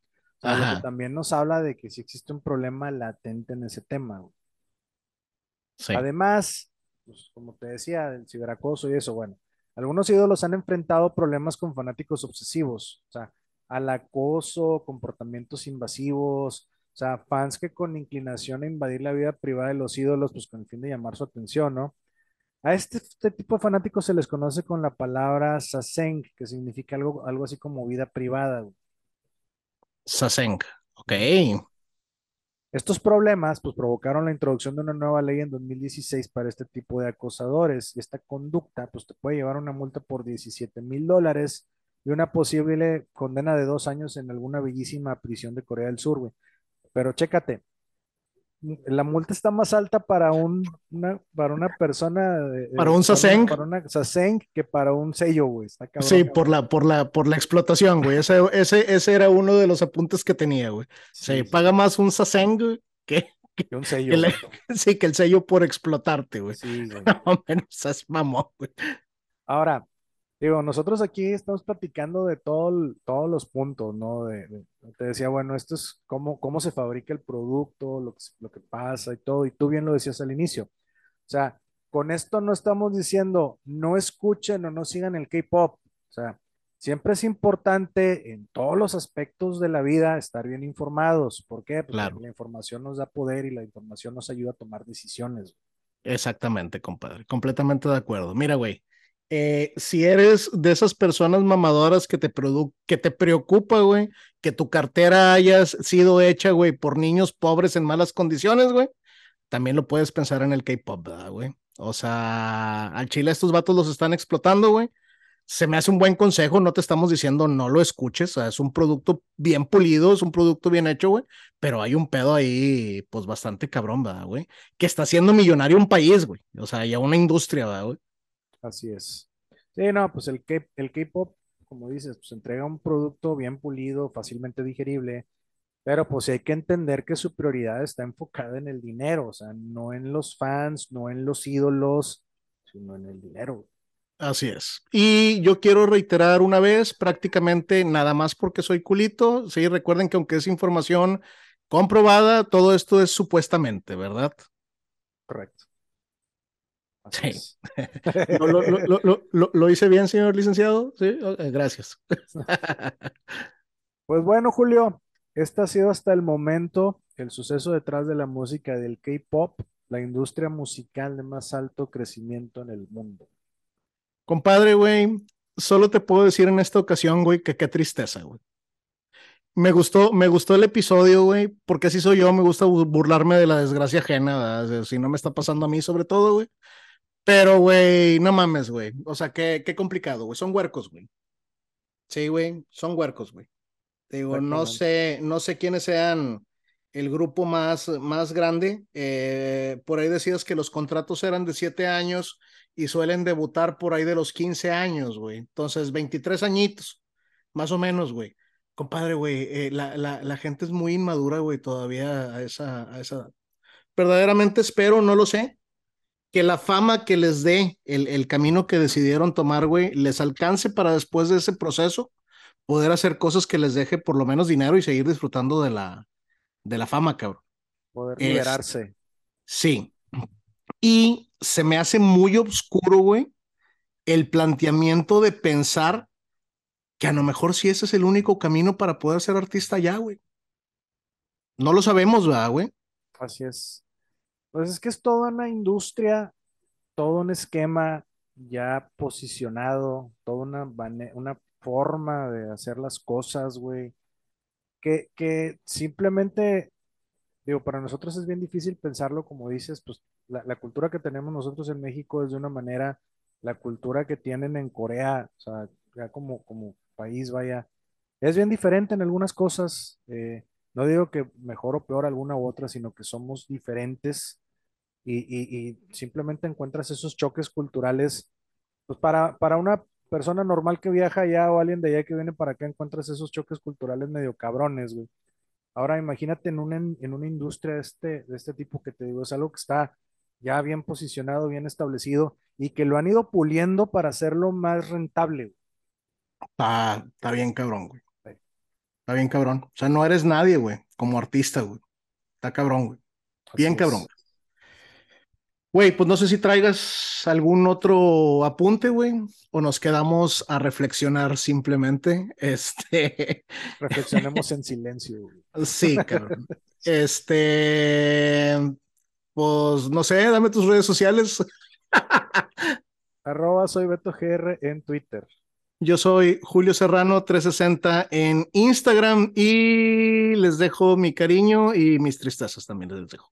Lo que también nos habla de que sí existe un problema latente en ese tema. güey. Sí. Además, pues, como te decía, del ciberacoso y eso, bueno, algunos ídolos han enfrentado problemas con fanáticos obsesivos, o sea, al acoso, comportamientos invasivos, o sea, fans que con inclinación a invadir la vida privada de los ídolos, pues con el fin de llamar su atención, ¿no? A este, este tipo de fanáticos se les conoce con la palabra saseng, que significa algo, algo así como vida privada. Saseng, ok. Estos problemas pues provocaron la introducción de una nueva ley en 2016 para este tipo de acosadores y esta conducta pues te puede llevar una multa por 17 mil dólares y una posible condena de dos años en alguna bellísima prisión de Corea del Sur. Pero chécate, la multa está más alta para un, una, para una persona. para un Saseng. Para una Saseng que para un sello, güey. sí, por la, por la, por la explotación, güey. Ese, ese, ese era uno de los apuntes que tenía, güey. Sí, paga más un Saseng que, que un sello. sí, que el sello por explotarte, güey. Sí, güey. No, menos es mamón, güey. Ahora, Digo, nosotros aquí estamos platicando de todo, todos los puntos, ¿no? De, te decía, bueno, esto es cómo, cómo se fabrica el producto, lo que, lo que pasa y todo, y tú bien lo decías al inicio. O sea, con esto no estamos diciendo no escuchen o no sigan el K-pop. O sea, siempre es importante en todos los aspectos de la vida estar bien informados. ¿Por qué? Porque la información nos da poder y la información nos ayuda a tomar decisiones. Exactamente, compadre. Completamente de acuerdo. Mira, güey eh, si eres de esas personas mamadoras que te, que te preocupa, güey, que tu cartera haya sido hecha, güey, por niños pobres en malas condiciones, güey, también lo puedes pensar en el K-pop, güey? O sea, al chile estos vatos los están explotando, güey. Se me hace un buen consejo, no te estamos diciendo no lo escuches, es un producto bien pulido, es un producto bien hecho, güey, pero hay un pedo ahí, pues bastante cabrón, ¿verdad, güey? Que está haciendo millonario un país, güey, o sea, ya una industria, ¿verdad, güey? Así es. Sí, no, pues el K, el K-pop, como dices, pues entrega un producto bien pulido, fácilmente digerible, pero pues hay que entender que su prioridad está enfocada en el dinero, o sea, no en los fans, no en los ídolos, sino en el dinero. Así es. Y yo quiero reiterar una vez, prácticamente nada más porque soy culito, sí, recuerden que aunque es información comprobada, todo esto es supuestamente, ¿verdad? Correcto. Sí. ¿Lo, hice bien, señor licenciado? Sí, gracias. Pues bueno, Julio, este ha sido hasta el momento el suceso detrás de la música del K-pop, la industria musical de más alto crecimiento en el mundo. Compadre, güey, solo te puedo decir en esta ocasión, güey, que qué tristeza, güey. Me gustó, me gustó el episodio, güey, porque así soy yo, me gusta burlarme de la desgracia ajena, si no me está pasando a mí sobre todo, güey. Pero, güey, no mames, güey. O sea, qué, qué complicado, güey. Son huercos, güey. Sí, güey, son huercos, güey. Digo, no sé, no sé quiénes sean el grupo más, más grande. Eh, por ahí decías que los contratos eran de siete años y suelen debutar por ahí de los 15 años, güey. Entonces, 23 añitos, más o menos, güey. Compadre, güey, eh, la, la, la, gente es muy inmadura, güey, todavía a esa, a esa Verdaderamente espero, no lo sé, que la fama que les dé el, el camino que decidieron tomar, güey, les alcance para después de ese proceso poder hacer cosas que les deje por lo menos dinero y seguir disfrutando de la, de la fama, cabrón. Poder liberarse. sí. Y se me hace muy oscuro, güey, el planteamiento de pensar que a lo mejor sí ese es el único camino para poder ser artista ya, güey. No lo sabemos, ¿verdad, güey? Así es. Pues es que es toda una industria, todo un esquema ya posicionado, toda una, una forma de hacer las cosas, güey, que, que simplemente, digo, para nosotros es bien difícil pensarlo, como dices, pues la, la, cultura que tenemos nosotros en México es de una manera, la cultura que tienen en Corea, o sea, ya como, como país, vaya, es bien diferente en algunas cosas. Eh, no digo que mejor o peor alguna u otra, sino que somos diferentes y, simplemente encuentras esos choques culturales. Pues para, para una persona normal que viaja allá o alguien de allá que viene para acá, encuentras esos choques culturales medio cabrones, güey. Ahora imagínate en una, en una industria de este, de este tipo que te digo, es algo que está ya bien posicionado, bien establecido y que lo han ido puliendo para hacerlo más rentable. Está, está bien cabrón, güey. Está bien cabrón. O sea, no eres nadie, güey, como artista, güey. Está cabrón, güey. Bien cabrón. Güey, pues no sé si traigas algún otro apunte, güey, o nos quedamos a reflexionar simplemente. Este. Reflexionemos en silencio. Güey. Sí, cabrón. Este. Pues no sé, dame tus redes sociales. Arroba soy Beto GR en Twitter. Yo soy Julio Serrano 360 en Instagram y les dejo mi cariño y mis tristezas también les dejo.